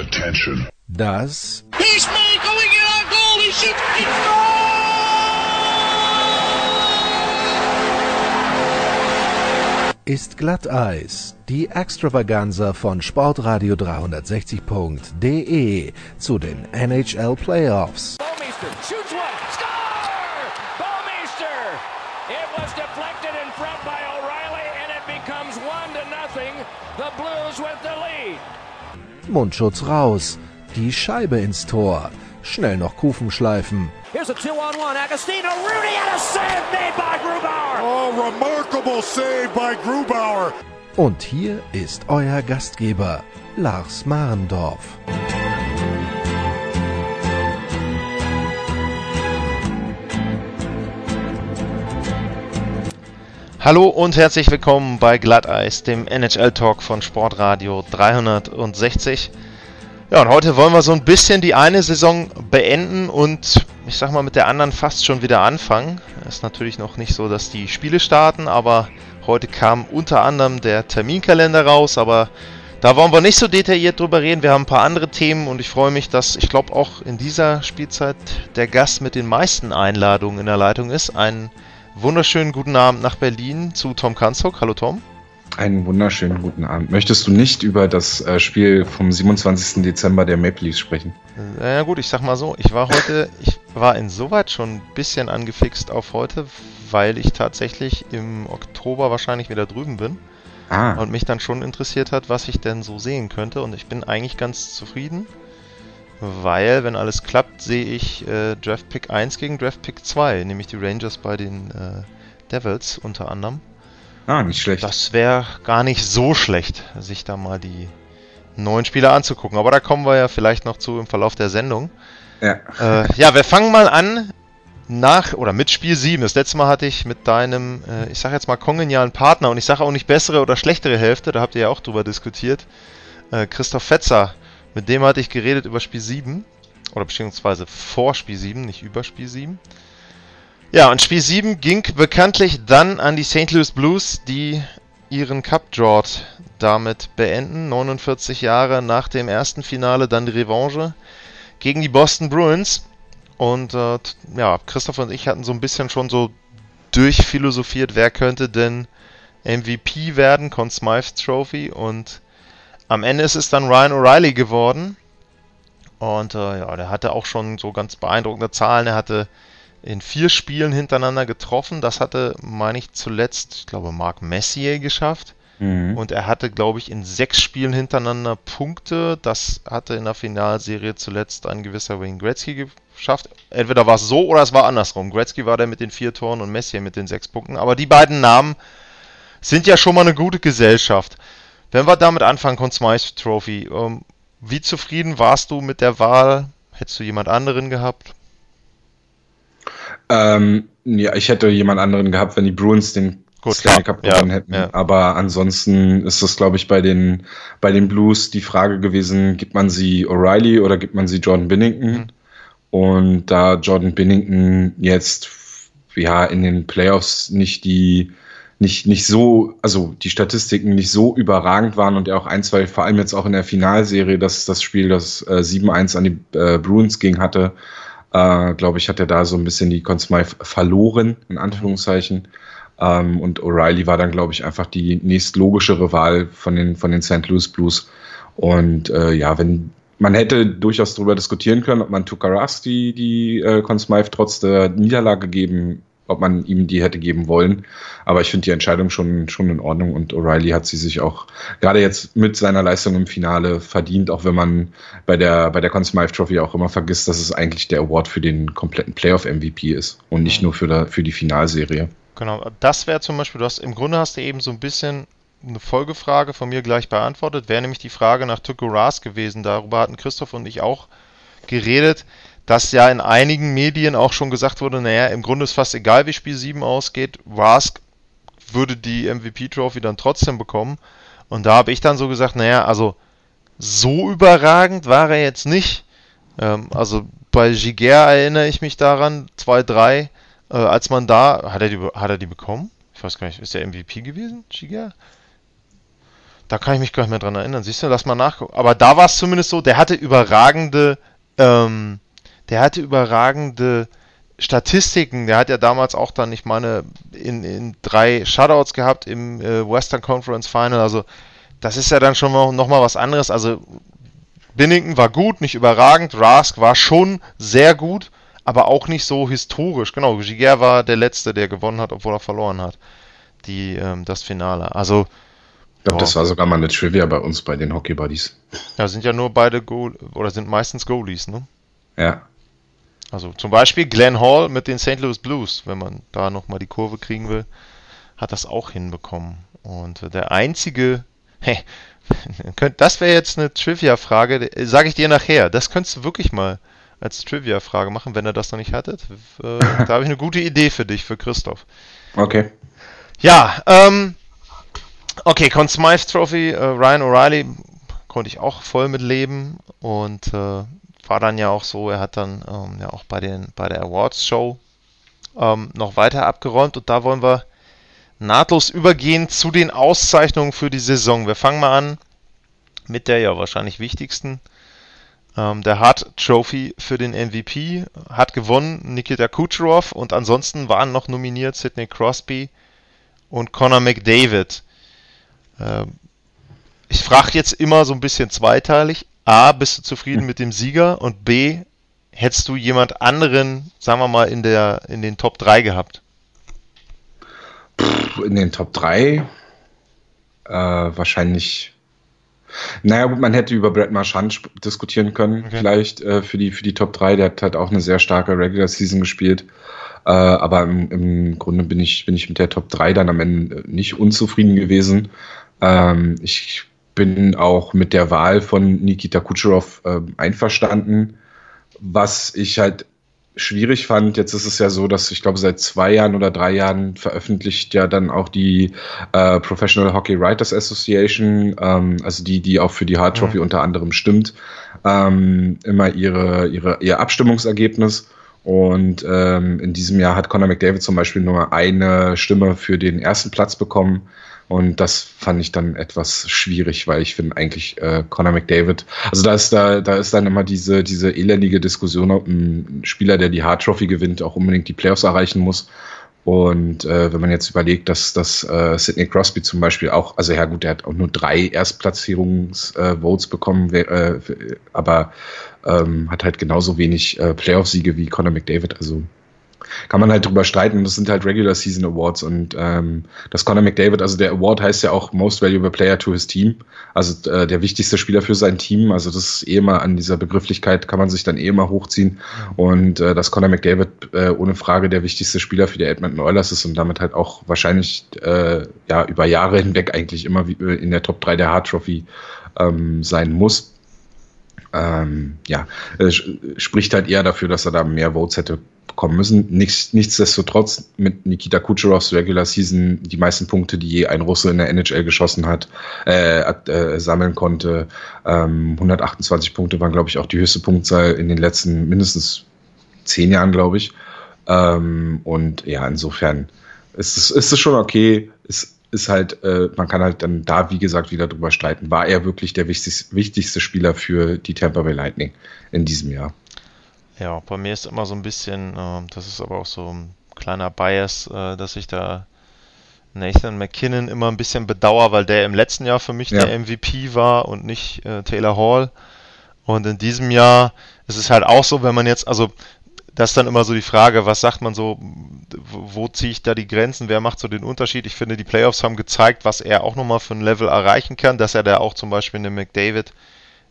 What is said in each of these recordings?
Attention. Das He's made going in on goal. He shoots. He ist Glatteis, die Extravaganza von Sportradio 360.de zu den NHL Playoffs. Bowmeister Mundschutz raus, die Scheibe ins Tor, schnell noch Kufen schleifen. Here's a two-on-one. Agostino, Rudy, and a save made by Grubauer. Oh, remarkable save by Grubauer. Und hier ist euer Gastgeber, Lars Marendorf. Hallo und herzlich willkommen bei Glatteis, dem NHL-Talk von Sportradio 360. Ja, und heute wollen wir so ein bisschen die eine Saison beenden und ich sag mal mit der anderen fast schon wieder anfangen. Ist natürlich noch nicht so, dass die Spiele starten, aber heute kam unter anderem der Terminkalender raus, aber da wollen wir nicht so detailliert drüber reden. Wir haben ein paar andere Themen und ich freue mich, dass ich glaube auch in dieser Spielzeit der Gast mit den meisten Einladungen in der Leitung ist. Ein wunderschönen guten Abend nach Berlin zu Tom Kanzok. Hallo Tom. Einen wunderschönen guten Abend. Möchtest du nicht über das äh, Spiel vom 27. Dezember der Maple Leafs sprechen? Äh, ja gut, ich sag mal so, ich war heute, ich war insoweit schon ein bisschen angefixt auf heute, weil ich tatsächlich im Oktober wahrscheinlich wieder drüben bin. Ah. Und mich dann schon interessiert hat, was ich denn so sehen könnte. Und ich bin eigentlich ganz zufrieden, weil, wenn alles klappt, sehe ich äh, Draft Pick 1 gegen Draft Pick 2, nämlich die Rangers bei den äh, Devils unter anderem. Ah, nicht schlecht. Das wäre gar nicht so schlecht, sich da mal die neuen Spieler anzugucken. Aber da kommen wir ja vielleicht noch zu im Verlauf der Sendung. Ja. Äh, ja, wir fangen mal an nach oder mit Spiel 7. Das letzte Mal hatte ich mit deinem, äh, ich sag jetzt mal, kongenialen Partner und ich sage auch nicht bessere oder schlechtere Hälfte, da habt ihr ja auch drüber diskutiert. Äh, Christoph Fetzer, mit dem hatte ich geredet über Spiel 7. Oder beziehungsweise vor Spiel 7, nicht über Spiel 7. Ja, und Spiel 7 ging bekanntlich dann an die St. Louis Blues, die ihren Cup Drought damit beenden. 49 Jahre nach dem ersten Finale dann die Revanche gegen die Boston Bruins. Und äh, ja, Christoph und ich hatten so ein bisschen schon so durchphilosophiert, wer könnte denn MVP werden, Conn Smythe Trophy. Und am Ende ist es dann Ryan O'Reilly geworden. Und äh, ja, der hatte auch schon so ganz beeindruckende Zahlen. Er hatte in vier Spielen hintereinander getroffen. Das hatte, meine ich, zuletzt, ich glaube, Marc Messier geschafft. Mhm. Und er hatte, glaube ich, in sechs Spielen hintereinander Punkte. Das hatte in der Finalserie zuletzt ein gewisser Wayne Gretzky geschafft. Entweder war es so oder es war andersrum. Gretzky war der mit den vier Toren und Messier mit den sechs Punkten. Aber die beiden Namen sind ja schon mal eine gute Gesellschaft. Wenn wir damit anfangen, Conn Smythe Trophy, ähm, wie zufrieden warst du mit der Wahl? Hättest du jemand anderen gehabt? Ähm, ja, ich hätte jemand anderen gehabt, wenn die Bruins den Gut, Stanley. Cup gewonnen Ja, hätten. ja. Aber ansonsten ist das, glaube ich, bei den, bei den Blues die Frage gewesen, gibt man sie O'Reilly oder gibt man sie Jordan Binnington? Mhm. Und da Jordan Binnington jetzt ja in den Playoffs nicht die nicht, nicht so, also die Statistiken nicht so überragend waren und er auch ein, zwei, vor allem jetzt auch in der Finalserie, dass das Spiel, das äh, 7-1 an die äh, Bruins ging hatte, äh, glaube ich, hat er da so ein bisschen die Conn Smythe verloren, in Anführungszeichen. Ähm, und O'Reilly war dann, glaube ich, einfach die nächstlogischere Wahl von den, von den St. Louis Blues. Und äh, ja, wenn man hätte durchaus darüber diskutieren können, ob man Tukaras die, die äh, Conn Smythe trotz der Niederlage geben, ob man ihm die hätte geben wollen. Aber ich finde die Entscheidung schon, schon in Ordnung und O'Reilly hat sie sich auch gerade jetzt mit seiner Leistung im Finale verdient, auch wenn man bei der, bei der Conn Smythe Trophy auch immer vergisst, dass es eigentlich der Award für den kompletten Playoff-MVP ist und nicht Mhm. nur für, der, für die Finalserie. Genau, das wäre zum Beispiel, du hast im Grunde hast du eben so ein bisschen eine Folgefrage von mir gleich beantwortet, wäre nämlich die Frage nach Tuco Ras gewesen. Darüber hatten Christoph und ich auch geredet, dass ja in einigen Medien auch schon gesagt wurde, naja, im Grunde ist fast egal, wie Spiel 7 ausgeht, Rask würde die MVP-Trophy dann trotzdem bekommen. Und da habe ich dann so gesagt, naja, also so überragend war er jetzt nicht. Ähm, also bei Giger erinnere ich mich daran, 2-3, äh, als man da, hat er, die, hat er die bekommen? Ich weiß gar nicht, ist der MVP gewesen, Giger? Da kann ich mich gar nicht mehr dran erinnern. Siehst du, lass mal nachgucken. Aber da war es zumindest so, der hatte überragende, ähm, der hatte überragende Statistiken. Der hat ja damals auch dann, ich meine, in, in drei Shutouts gehabt im äh, Western Conference Final. Also das ist ja dann schon noch, noch mal was anderes. Also Binnington war gut, nicht überragend. Rask war schon sehr gut, aber auch nicht so historisch. Genau, Giger war der Letzte, der gewonnen hat, obwohl er verloren hat. Die, ähm, das Finale. Also ich glaube, das war sogar mal eine Trivia bei uns bei den Hockey Buddies. Ja, sind ja nur beide Goal oder sind meistens Goalies, ne? Ja. Also zum Beispiel Glenn Hall mit den St. Louis Blues, wenn man da nochmal die Kurve kriegen will, hat das auch hinbekommen. Und der einzige, hey, das wäre jetzt eine Trivia-Frage, sage ich dir nachher. Das könntest du wirklich mal als Trivia-Frage machen, wenn ihr das noch nicht hattet. Äh, da habe ich eine gute Idee für dich, für Christoph. Okay. Ja, ähm, Okay, Conn Smythe Trophy, äh, Ryan O'Reilly konnte ich auch voll mit leben und äh, war dann ja auch so, er hat dann ähm, ja auch bei, den, bei der Awards Show ähm, noch weiter abgeräumt und da wollen wir nahtlos übergehen zu den Auszeichnungen für die Saison. Wir fangen mal an mit der ja wahrscheinlich wichtigsten. Ähm, der Hart Trophy für den MVP hat gewonnen Nikita Kucherov und ansonsten waren noch nominiert Sidney Crosby und Connor McDavid. Ähm, ich frage jetzt immer so ein bisschen zweiteilig. A, bist du zufrieden mit dem Sieger? Und B, hättest du jemand anderen, sagen wir mal, in, der, in den Top 3 gehabt? In den Top 3 äh, wahrscheinlich. Naja, gut, man hätte über Brad Marchand diskutieren können, okay. vielleicht äh, für, die, für die Top 3. Der hat halt auch eine sehr starke Regular Season gespielt. Äh, aber im, im, Grunde bin ich, bin ich mit der Top 3 dann am Ende nicht unzufrieden gewesen. Ähm, ich bin auch mit der Wahl von Nikita Kucherov äh, einverstanden. Was ich halt schwierig fand, jetzt ist es ja so, dass ich glaube, seit zwei Jahren oder drei Jahren veröffentlicht ja dann auch die äh, Professional Hockey Writers Association, ähm, also die, die auch für die Hard Trophy mhm. unter anderem stimmt, ähm, immer ihre, ihre, ihr Abstimmungsergebnis. Und ähm, in diesem Jahr hat Conor McDavid zum Beispiel nur eine Stimme für den ersten Platz bekommen. Und das fand ich dann etwas schwierig, weil ich finde eigentlich äh, Conor McDavid, also da ist da, da ist dann immer diese, diese elendige Diskussion, ob ein Spieler, der die Hard Trophy gewinnt, auch unbedingt die Playoffs erreichen muss. Und äh, wenn man jetzt überlegt, dass, dass äh, Sidney Crosby zum Beispiel auch, also ja gut, der hat auch nur drei Erstplatzierungsvotes äh, bekommen, äh, aber ähm, hat halt genauso wenig äh, Playoff-Siege wie Conor McDavid. Also kann man halt drüber streiten. Das sind halt Regular Season Awards und ähm, das Conor McDavid, also der Award heißt ja auch Most Valuable Player to his Team, also äh, der wichtigste Spieler für sein Team. Also das ist eh immer an dieser Begrifflichkeit kann man sich dann eh immer hochziehen und äh, dass Conor McDavid äh, ohne Frage der wichtigste Spieler für die Edmonton Oilers ist und damit halt auch wahrscheinlich äh, ja über Jahre hinweg eigentlich immer äh, in der Top 3 der Hard Trophy ähm, sein muss. Ähm, ja, äh, spricht halt eher dafür, dass er da mehr Votes hätte kommen müssen. Nichts, nichtsdestotrotz mit Nikita Kucherovs Regular Season die meisten Punkte, die je ein Russe in der NHL geschossen hat, äh, äh, sammeln konnte. Ähm, 128 Punkte waren, glaube ich, auch die höchste Punktzahl in den letzten mindestens zehn Jahren, glaube ich. Ähm, und ja, insofern ist es, ist es schon okay. Es ist halt, äh, man kann halt dann da, wie gesagt, wieder drüber streiten. War er wirklich der wichtigste Spieler für die Tampa Bay Lightning in diesem Jahr? Ja, bei mir ist immer so ein bisschen, äh, das ist aber auch so ein kleiner Bias, äh, dass ich da Nathan McKinnon immer ein bisschen bedauere, weil der im letzten Jahr für mich ja. der MVP war und nicht äh, Taylor Hall. Und in diesem Jahr ist es halt auch so, wenn man jetzt, also das ist dann immer so die Frage, was sagt man so, wo ziehe ich da die Grenzen, wer macht so den Unterschied? Ich finde, die Playoffs haben gezeigt, was er auch nochmal für ein Level erreichen kann, dass er da auch zum Beispiel in dem McDavid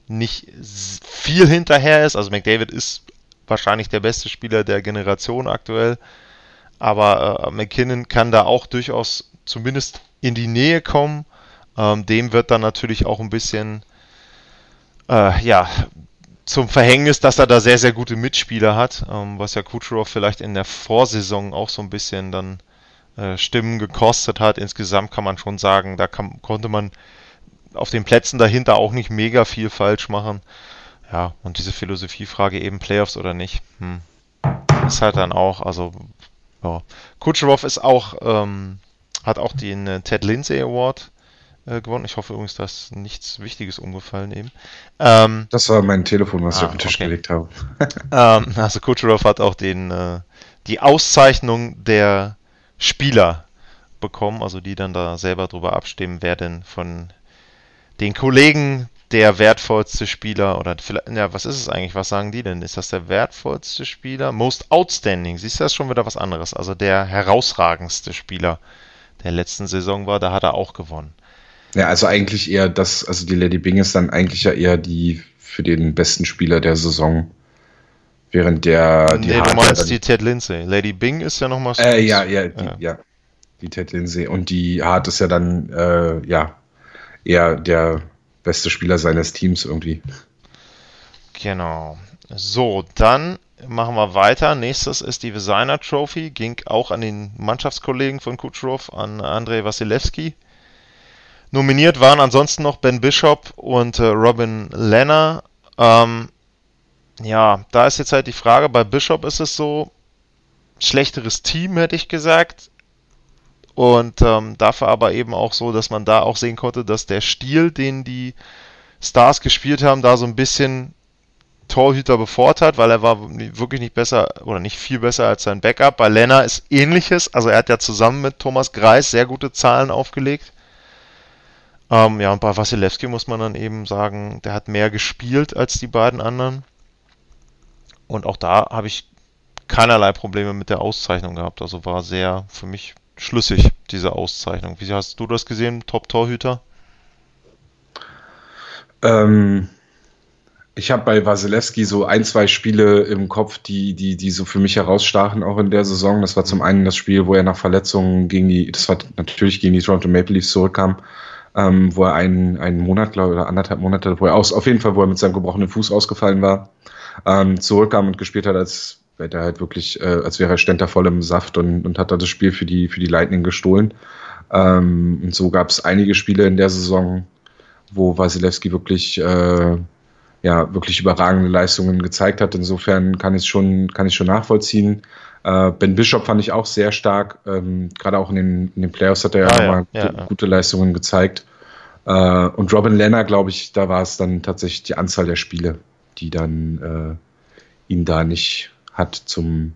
nicht viel hinterher ist. Also McDavid ist wahrscheinlich der beste Spieler der Generation aktuell. Aber äh, McKinnon kann da auch durchaus zumindest in die Nähe kommen. Ähm, dem wird dann natürlich auch ein bisschen äh, ja, zum Verhängnis, dass er da sehr, sehr gute Mitspieler hat, ähm, was ja Kucherov vielleicht in der Vorsaison auch so ein bisschen dann äh, Stimmen gekostet hat. Insgesamt kann man schon sagen, da kann, konnte man auf den Plätzen dahinter auch nicht mega viel falsch machen. Ja, und diese Philosophiefrage eben Playoffs oder nicht, hm, ist halt dann auch, also, ja. Kucherov ist auch, ähm, hat auch den äh, Ted Lindsay Award äh, gewonnen. Ich hoffe übrigens, dass nichts Wichtiges umgefallen eben. Ähm, das war mein Telefon, was ah, ich auf den Tisch okay. gelegt habe. ähm, also Kucherov hat auch den, äh, die Auszeichnung der Spieler bekommen, also die dann da selber drüber abstimmen, wer denn von den Kollegen der wertvollste Spieler oder vielleicht, ja, was ist es eigentlich? Was sagen die denn? Ist das der wertvollste Spieler? Most outstanding. Siehst du, das ist schon wieder was anderes. Also der herausragendste Spieler der letzten Saison war, da hat er auch gewonnen. Ja, also eigentlich eher das, also die Lady Bing ist dann eigentlich ja eher die für den besten Spieler der Saison. Während der. Die nee, du meinst die Ted Lindsay. Lady Bing ist ja nochmal so. Äh, ja, ja, die, ja. ja. Die Ted Lindsay. Und die Hart ist ja dann, äh, ja, eher der beste Spieler seines Teams irgendwie. Genau. So, dann machen wir weiter. Nächstes ist die Designer Trophy. Ging auch an den Mannschaftskollegen von Kucherov, an Andrei Wasilewski. Nominiert waren ansonsten noch Ben Bishop und äh, Robin Lenner. Ähm, ja, da ist jetzt halt die Frage, bei Bishop ist es so, schlechteres Team, hätte ich gesagt. Und ähm, dafür aber eben auch so, dass man da auch sehen konnte, dass der Stil, den die Stars gespielt haben, da so ein bisschen Torhüter bevorteilt, weil er war wirklich nicht besser oder nicht viel besser als sein Backup. Bei Lenner ist ähnliches, also er hat ja zusammen mit Thomas Greis sehr gute Zahlen aufgelegt. Ähm, ja, und bei Wasilewski muss man dann eben sagen, der hat mehr gespielt als die beiden anderen. Und auch da habe ich keinerlei Probleme mit der Auszeichnung gehabt. Also war sehr für mich schlüssig, diese Auszeichnung. Wie hast du das gesehen, Top-Torhüter? Ähm, ich habe bei Wasilewski so ein, zwei Spiele im Kopf, die, die, die so für mich herausstachen, auch in der Saison. Das war zum einen das Spiel, wo er nach Verletzungen gegen die, das war natürlich gegen die Toronto Maple Leafs zurückkam ähm, wo er einen, einen Monat, glaube ich, oder anderthalb Monate, wo er aus, auf jeden Fall, wo er mit seinem gebrochenen Fuß ausgefallen war, ähm, zurückkam und gespielt hat, als wäre er halt wirklich, äh, als wäre er Ständer voll im Saft und, und hat da das Spiel für die, für die Lightning gestohlen. Ähm, und so gab es einige Spiele in der Saison, wo Wasilewski wirklich, äh, ja, wirklich überragende Leistungen gezeigt hat. Insofern kann ich schon, kann ich schon nachvollziehen. Äh, ben Bishop fand ich auch sehr stark. Ähm, Gerade auch in den, in den Playoffs hat er ah, ja, ja, ja, ja, gute Leistungen gezeigt. Äh, und Robin Lenner, glaube ich, da war es dann tatsächlich die Anzahl der Spiele, die dann äh, ihn da nicht hat zum,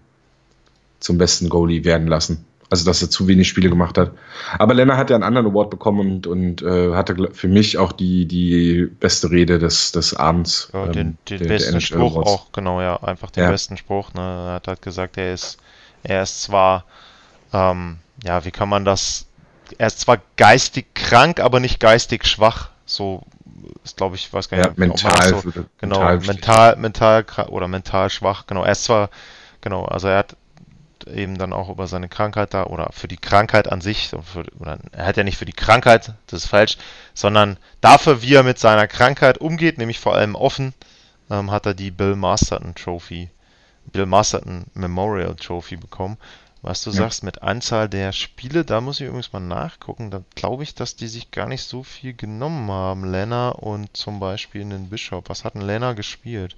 zum besten Goalie werden lassen. Also, dass er zu wenig Spiele gemacht hat. Aber Lenner hat ja einen anderen Award bekommen und, und äh, hatte für mich auch die, die beste Rede des, des Abends. Ja, den, ähm, den der, besten der Spruch Awards. auch, genau, ja, einfach den ja. besten Spruch. Ne? Er hat halt gesagt, er ist, er ist zwar, ähm, ja, wie kann man das, er ist zwar geistig krank, aber nicht geistig schwach. So ist, glaube ich, weiß gar nicht, ja, mental, so, genau, mental, mental, mental oder mental schwach. Genau, er ist zwar, genau, also er hat eben dann auch über seine Krankheit da oder für die Krankheit an sich, für, oder er hat ja nicht für die Krankheit, das ist falsch, sondern dafür, wie er mit seiner Krankheit umgeht, nämlich vor allem offen, ähm, hat er die Bill Masterton Trophy, Bill Masterton Memorial Trophy bekommen. Was du ja. sagst mit Anzahl der Spiele, da muss ich übrigens mal nachgucken. Da glaube ich, dass die sich gar nicht so viel genommen haben. Lenner und zum Beispiel den Bishop. Was hat denn Lenner gespielt?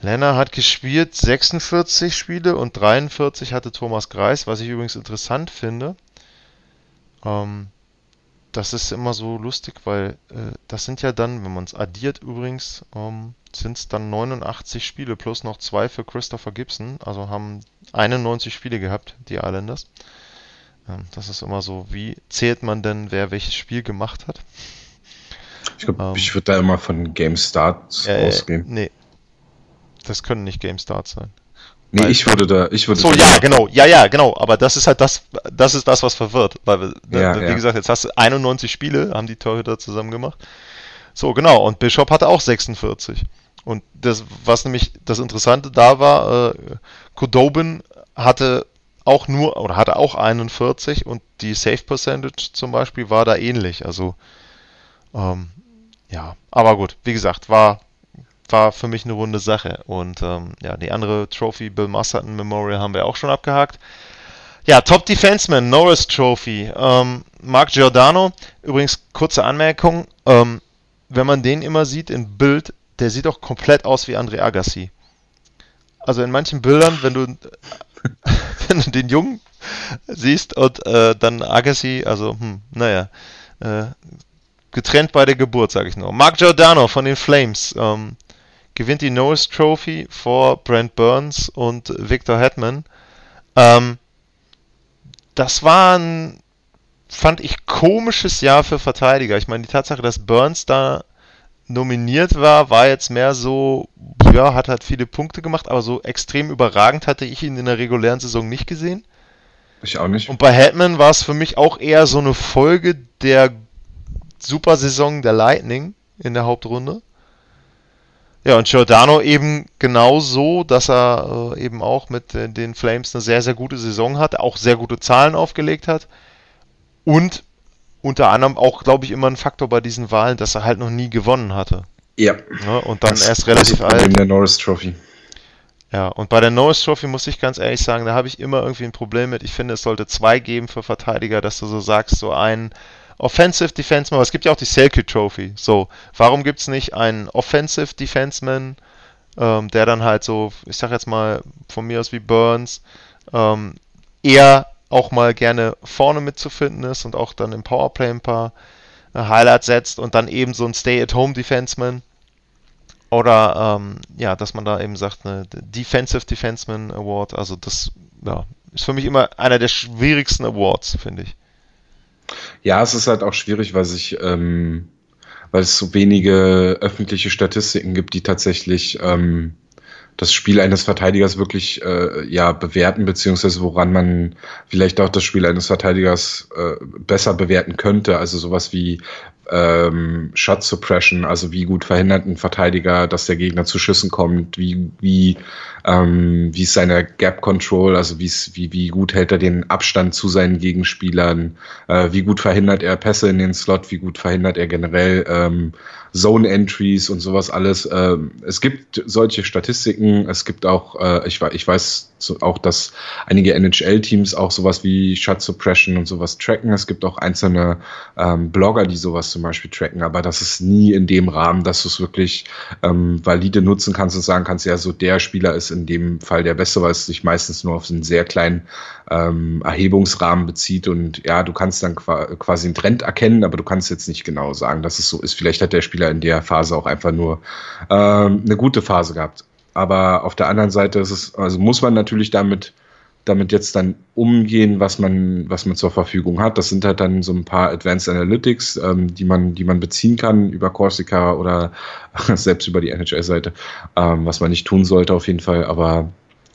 Lenner hat gespielt 46 Spiele und 43 hatte Thomas Greis, was ich übrigens interessant finde. Ähm, das ist immer so lustig, weil äh, das sind ja dann, wenn man es addiert übrigens, ähm, sind es dann 89 Spiele plus noch zwei für Christopher Gibson. Also haben 91 Spiele gehabt, die Islanders. Ähm, das ist immer so, wie zählt man denn, wer welches Spiel gemacht hat? Ich glaube, ähm, ich würde da immer von Game Starts äh, ausgehen. Nee, das können nicht Game Starts sein. Nee, weil, ich würde da, ich würde. So, ja, genau, ja, ja, genau. Aber das ist halt das, das ist das, was verwirrt. Weil, ne, ja, wie ja. gesagt, jetzt hast du 91 Spiele, haben die Torhüter zusammen gemacht. So, genau. Und Bishop hatte auch 46. Und das, was nämlich das Interessante da war, äh, Kudobin hatte auch nur, oder hatte auch 41 und die Safe Percentage zum Beispiel war da ähnlich. Also, ähm, ja, aber gut, wie gesagt, war war für mich eine runde Sache. Und ähm, ja, die andere Trophy, Bill Masterton Memorial, haben wir auch schon abgehakt. Ja, Top Defenseman, Norris Trophy. Ähm, Mark Giordano, übrigens kurze Anmerkung, ähm, wenn man den immer sieht in Bild, der sieht doch komplett aus wie André Agassi. Also in manchen Bildern, wenn du, wenn du den Jungen siehst und äh, dann Agassi, also, hm, naja, äh, getrennt bei der Geburt, sage ich nur. Mark Giordano von den Flames ähm, gewinnt die Norris Trophy vor Brent Burns und Victor Hetman. Ähm, das war ein, fand ich, komisches Jahr für Verteidiger. Ich meine, die Tatsache, dass Burns da nominiert war, war jetzt mehr so, ja, hat halt viele Punkte gemacht, aber so extrem überragend hatte ich ihn in der regulären Saison nicht gesehen. Ich auch nicht. Und bei Hetman war es für mich auch eher so eine Folge der Supersaison der Lightning in der Hauptrunde. Ja, und Giordano eben genauso, dass er äh, eben auch mit äh, den Flames eine sehr, sehr gute Saison hat, auch sehr gute Zahlen aufgelegt hat. Und unter anderem auch, glaube ich, immer ein Faktor bei diesen Wahlen, dass er halt noch nie gewonnen hatte. Ja. ja und dann das erst relativ alt. In der Norris Trophy. Ja, und bei der Norris Trophy muss ich ganz ehrlich sagen, da habe ich immer irgendwie ein Problem mit. Ich finde, es sollte zwei geben für Verteidiger, dass du so sagst, so ein Offensive Defenseman, aber es gibt ja auch die Selke Trophy. So, warum gibt es nicht einen Offensive Defenseman, ähm, der dann halt so, ich sag jetzt mal von mir aus wie Burns, ähm, eher auch mal gerne vorne mitzufinden ist und auch dann im Powerplay ein paar äh, Highlights setzt und dann eben so ein Stay-at-Home-Defenseman. Oder ähm, ja, dass man da eben sagt, eine Defensive Defenseman Award. Also das ja, ist für mich immer einer der schwierigsten Awards, finde ich. Ja, es ist halt auch schwierig, weil sich, ähm, weil es so wenige öffentliche Statistiken gibt, die tatsächlich ähm, das Spiel eines Verteidigers wirklich äh, ja bewerten, beziehungsweise woran man vielleicht auch das Spiel eines Verteidigers äh, besser bewerten könnte. Also sowas wie ähm, Shot Suppression, also wie gut verhindert ein Verteidiger, dass der Gegner zu Schüssen kommt, wie, wie, ähm, wie ist seine Gap Control, also wie, wie, wie gut hält er den Abstand zu seinen Gegenspielern, äh, wie gut verhindert er Pässe in den Slot, wie gut verhindert er generell ähm, Zone Entries und sowas alles. Ähm, es gibt solche Statistiken, es gibt auch, äh, ich, ich weiß auch, dass einige NHL-Teams auch sowas wie Shot Suppression und sowas tracken. Es gibt auch einzelne ähm, Blogger, die sowas zum Beispiel tracken, aber das ist nie in dem Rahmen, dass du es wirklich ähm, valide nutzen kannst und sagen kannst, ja, so der Spieler ist in dem Fall der Beste, weil es sich meistens nur auf einen sehr kleinen ähm, Erhebungsrahmen bezieht und ja, du kannst dann quasi einen Trend erkennen, aber du kannst jetzt nicht genau sagen, dass es so ist. Vielleicht hat der Spieler in der Phase auch einfach nur ähm, eine gute Phase gehabt. Aber auf der anderen Seite ist es, also muss man natürlich damit damit jetzt dann umgehen, was man, was man zur Verfügung hat. Das sind halt dann so ein paar Advanced Analytics, ähm, die man, die man beziehen kann über Corsica oder selbst über die NHL-Seite, ähm, was man nicht tun sollte auf jeden Fall. Aber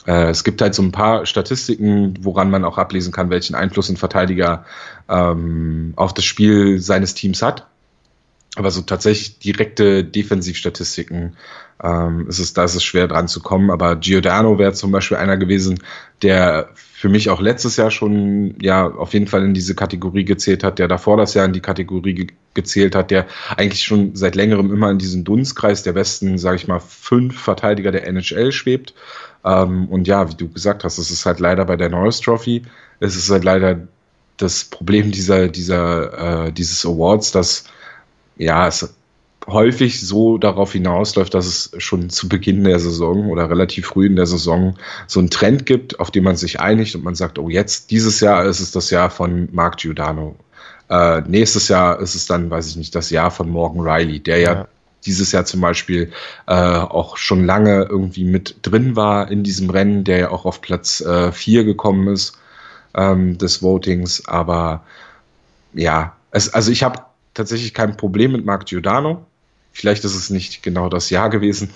äh, es gibt halt so ein paar Statistiken, woran man auch ablesen kann, welchen Einfluss ein Verteidiger ähm, auf das Spiel seines Teams hat. Aber so tatsächlich direkte Defensivstatistiken ähm, ist es, da ist es schwer dran zu kommen. Aber Giordano wäre zum Beispiel einer gewesen, der für mich auch letztes Jahr schon ja auf jeden Fall in diese Kategorie gezählt hat, der davor das Jahr in die Kategorie ge gezählt hat, der eigentlich schon seit längerem immer in diesem Dunstkreis der besten, sage ich mal, fünf Verteidiger der NHL schwebt. Ähm, und ja, wie du gesagt hast, es ist halt leider bei der Norris Trophy, es ist halt leider das Problem dieser, dieser, äh, dieses Awards, dass ja, es häufig so darauf hinausläuft, dass es schon zu Beginn der Saison oder relativ früh in der Saison so einen Trend gibt, auf den man sich einigt und man sagt, oh jetzt, dieses Jahr ist es das Jahr von Mark Giordano. Äh, nächstes Jahr ist es dann, weiß ich nicht, das Jahr von Morgan Riley, der ja, ja dieses Jahr zum Beispiel äh, auch schon lange irgendwie mit drin war in diesem Rennen, der ja auch auf Platz äh, 4 gekommen ist ähm, des Votings. Aber ja, es, also ich habe tatsächlich kein Problem mit Mark Giordano. Vielleicht ist es nicht genau das Jahr gewesen.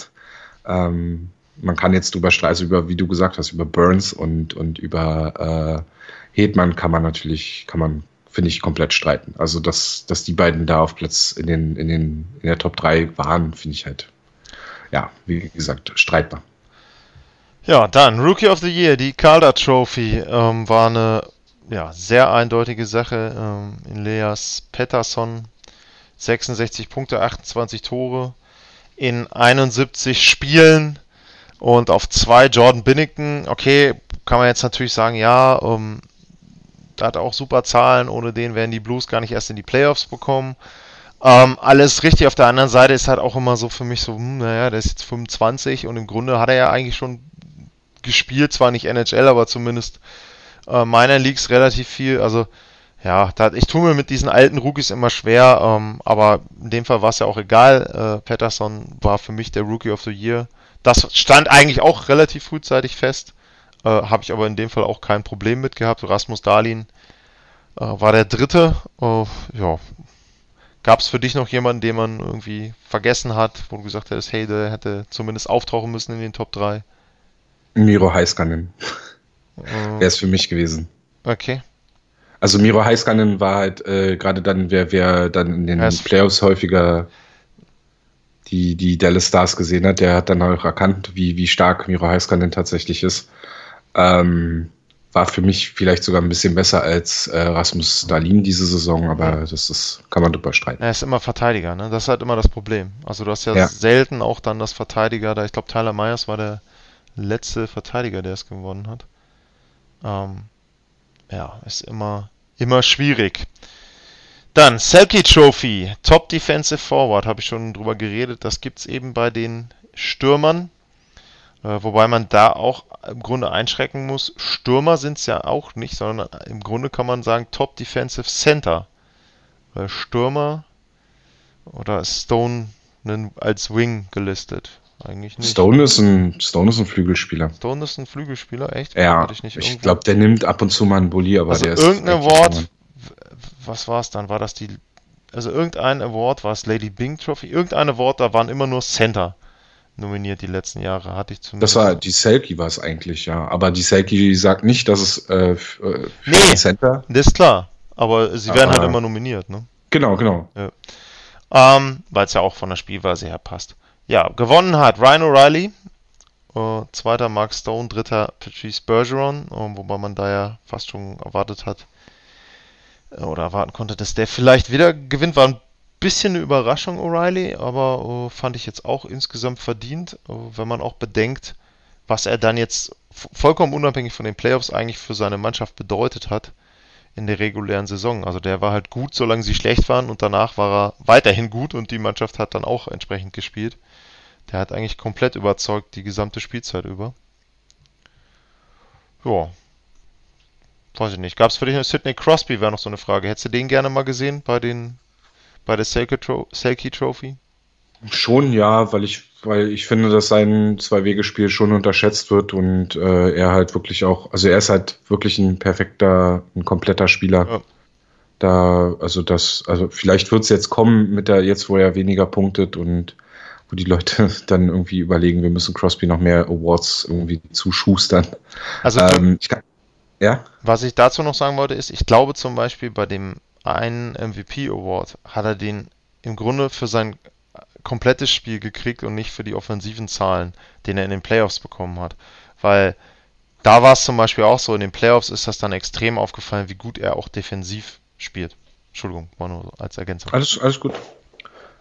Ähm, man kann jetzt drüber streiten, also über, wie du gesagt hast, über Burns und, und über äh, Hedman kann man natürlich, kann man, finde ich, komplett streiten. Also, dass, dass die beiden da auf Platz in den, in den, in der Top 3 waren, finde ich halt, ja, wie gesagt, streitbar. Ja, dann Rookie of the Year, die Calder Trophy, ähm, war eine ja, sehr eindeutige Sache. Ähm, in Leas Pettersson 66 Punkte, 28 Tore in 71 Spielen und auf zwei Jordan Binnington. Okay, kann man jetzt natürlich sagen, ja, ähm, da hat auch super Zahlen, ohne den wären die Blues gar nicht erst in die Playoffs bekommen. Ähm, alles richtig. Auf der anderen Seite ist halt auch immer so für mich so, hm, naja, der ist jetzt 25 und im Grunde hat er ja eigentlich schon gespielt, zwar nicht NHL, aber zumindest äh, Minor Leagues relativ viel. Also ja, da, ich tue mir mit diesen alten Rookies immer schwer, ähm, aber in dem Fall war es ja auch egal. Äh, Patterson war für mich der Rookie of the Year. Das stand eigentlich auch relativ frühzeitig fest. Äh, Habe ich aber in dem Fall auch kein Problem mit gehabt. Rasmus Dahlin äh, war der dritte. Äh, ja. Gab es für dich noch jemanden, den man irgendwie vergessen hat, wo du gesagt hättest, hey, der hätte zumindest auftauchen müssen in den Top 3? Miro Heiskanen. Äh, Wäre es für mich gewesen. Okay. Also Miro Heiskanen war halt äh, gerade dann, wer, wer dann in den ist- Playoffs häufiger die, die Dallas Stars gesehen hat, der hat dann auch erkannt, wie, wie stark Miro Heiskanen tatsächlich ist. Ähm, war für mich vielleicht sogar ein bisschen besser als äh, Rasmus Dahlin diese Saison, aber das ist, kann man drüber streiten. Er ist immer Verteidiger, ne? Das ist halt immer das Problem. Also du hast ja, Ja. selten auch dann das Verteidiger da. Ich glaube, Tyler Myers war der letzte Verteidiger, der es gewonnen hat. Ähm, ja, ist immer, immer schwierig. Dann Selkie Trophy, Top Defensive Forward, habe ich schon drüber geredet. Das gibt's eben bei den Stürmern. Äh, wobei man da auch im Grunde einschrecken muss. Stürmer sind's ja auch nicht, sondern im Grunde kann man sagen Top Defensive Center. Weil Stürmer oder Stone als Wing gelistet? Eigentlich nicht. Stone ist ein, Stone ist ein Flügelspieler. Stone ist ein Flügelspieler, echt? Ja, ich ich glaube, der nimmt ab und zu mal einen Bulli, aber also der ist. irgendein Award, was war es dann? War das die, also irgendein Award, war es Lady Bing Trophy? Irgendein Award, da waren immer nur Center nominiert die letzten Jahre, hatte ich zumindest. Das war die Selkie war es eigentlich, ja. Aber die Selkie sagt nicht, dass es äh, äh, für Nee. Center. Das ist klar, aber sie werden Aber- halt immer nominiert, ne? Genau, genau. Ähm, weil es ja auch von der Spielweise her passt. Ja, gewonnen hat Ryan O'Reilly, äh, zweiter Mark Stone, dritter Patrice Bergeron, äh, wobei man da ja fast schon erwartet hat äh, oder erwarten konnte, dass der vielleicht wieder gewinnt. War ein bisschen eine Überraschung, O'Reilly, aber äh, fand ich jetzt auch insgesamt verdient, äh, wenn man auch bedenkt, was er dann jetzt vollkommen unabhängig von den Playoffs eigentlich für seine Mannschaft bedeutet hat in der regulären Saison. Also der war halt gut, solange sie schlecht waren und danach war er weiterhin gut und die Mannschaft hat dann auch entsprechend gespielt. Der hat eigentlich komplett überzeugt die gesamte Spielzeit über. Ja. Weiß ich nicht. Gab es für dich noch Sidney Crosby, wäre noch so eine Frage. Hättest du den gerne mal gesehen bei den bei der Selke Tro Selke Trophy? Schon ja, weil ich, weil ich finde, dass sein Zwei-Wege-Spiel schon unterschätzt wird und äh, er halt wirklich auch, also er ist halt wirklich ein perfekter, ein kompletter Spieler. Ja. Da, also das, also vielleicht wird es jetzt kommen mit der, jetzt wo er weniger punktet und wo die Leute dann irgendwie überlegen, wir müssen Crosby noch mehr Awards irgendwie zuschustern. Also Ähm, ich kann, ja? Was ich dazu noch sagen wollte, ist, ich glaube zum Beispiel bei dem einen MVP Award hat er den im Grunde für sein komplettes Spiel gekriegt und nicht für die offensiven Zahlen, den er in den Playoffs bekommen hat. Weil da war es zum Beispiel auch so, in den Playoffs ist das dann extrem aufgefallen, wie gut er auch defensiv spielt. Entschuldigung, war nur als Ergänzung. Alles, alles gut.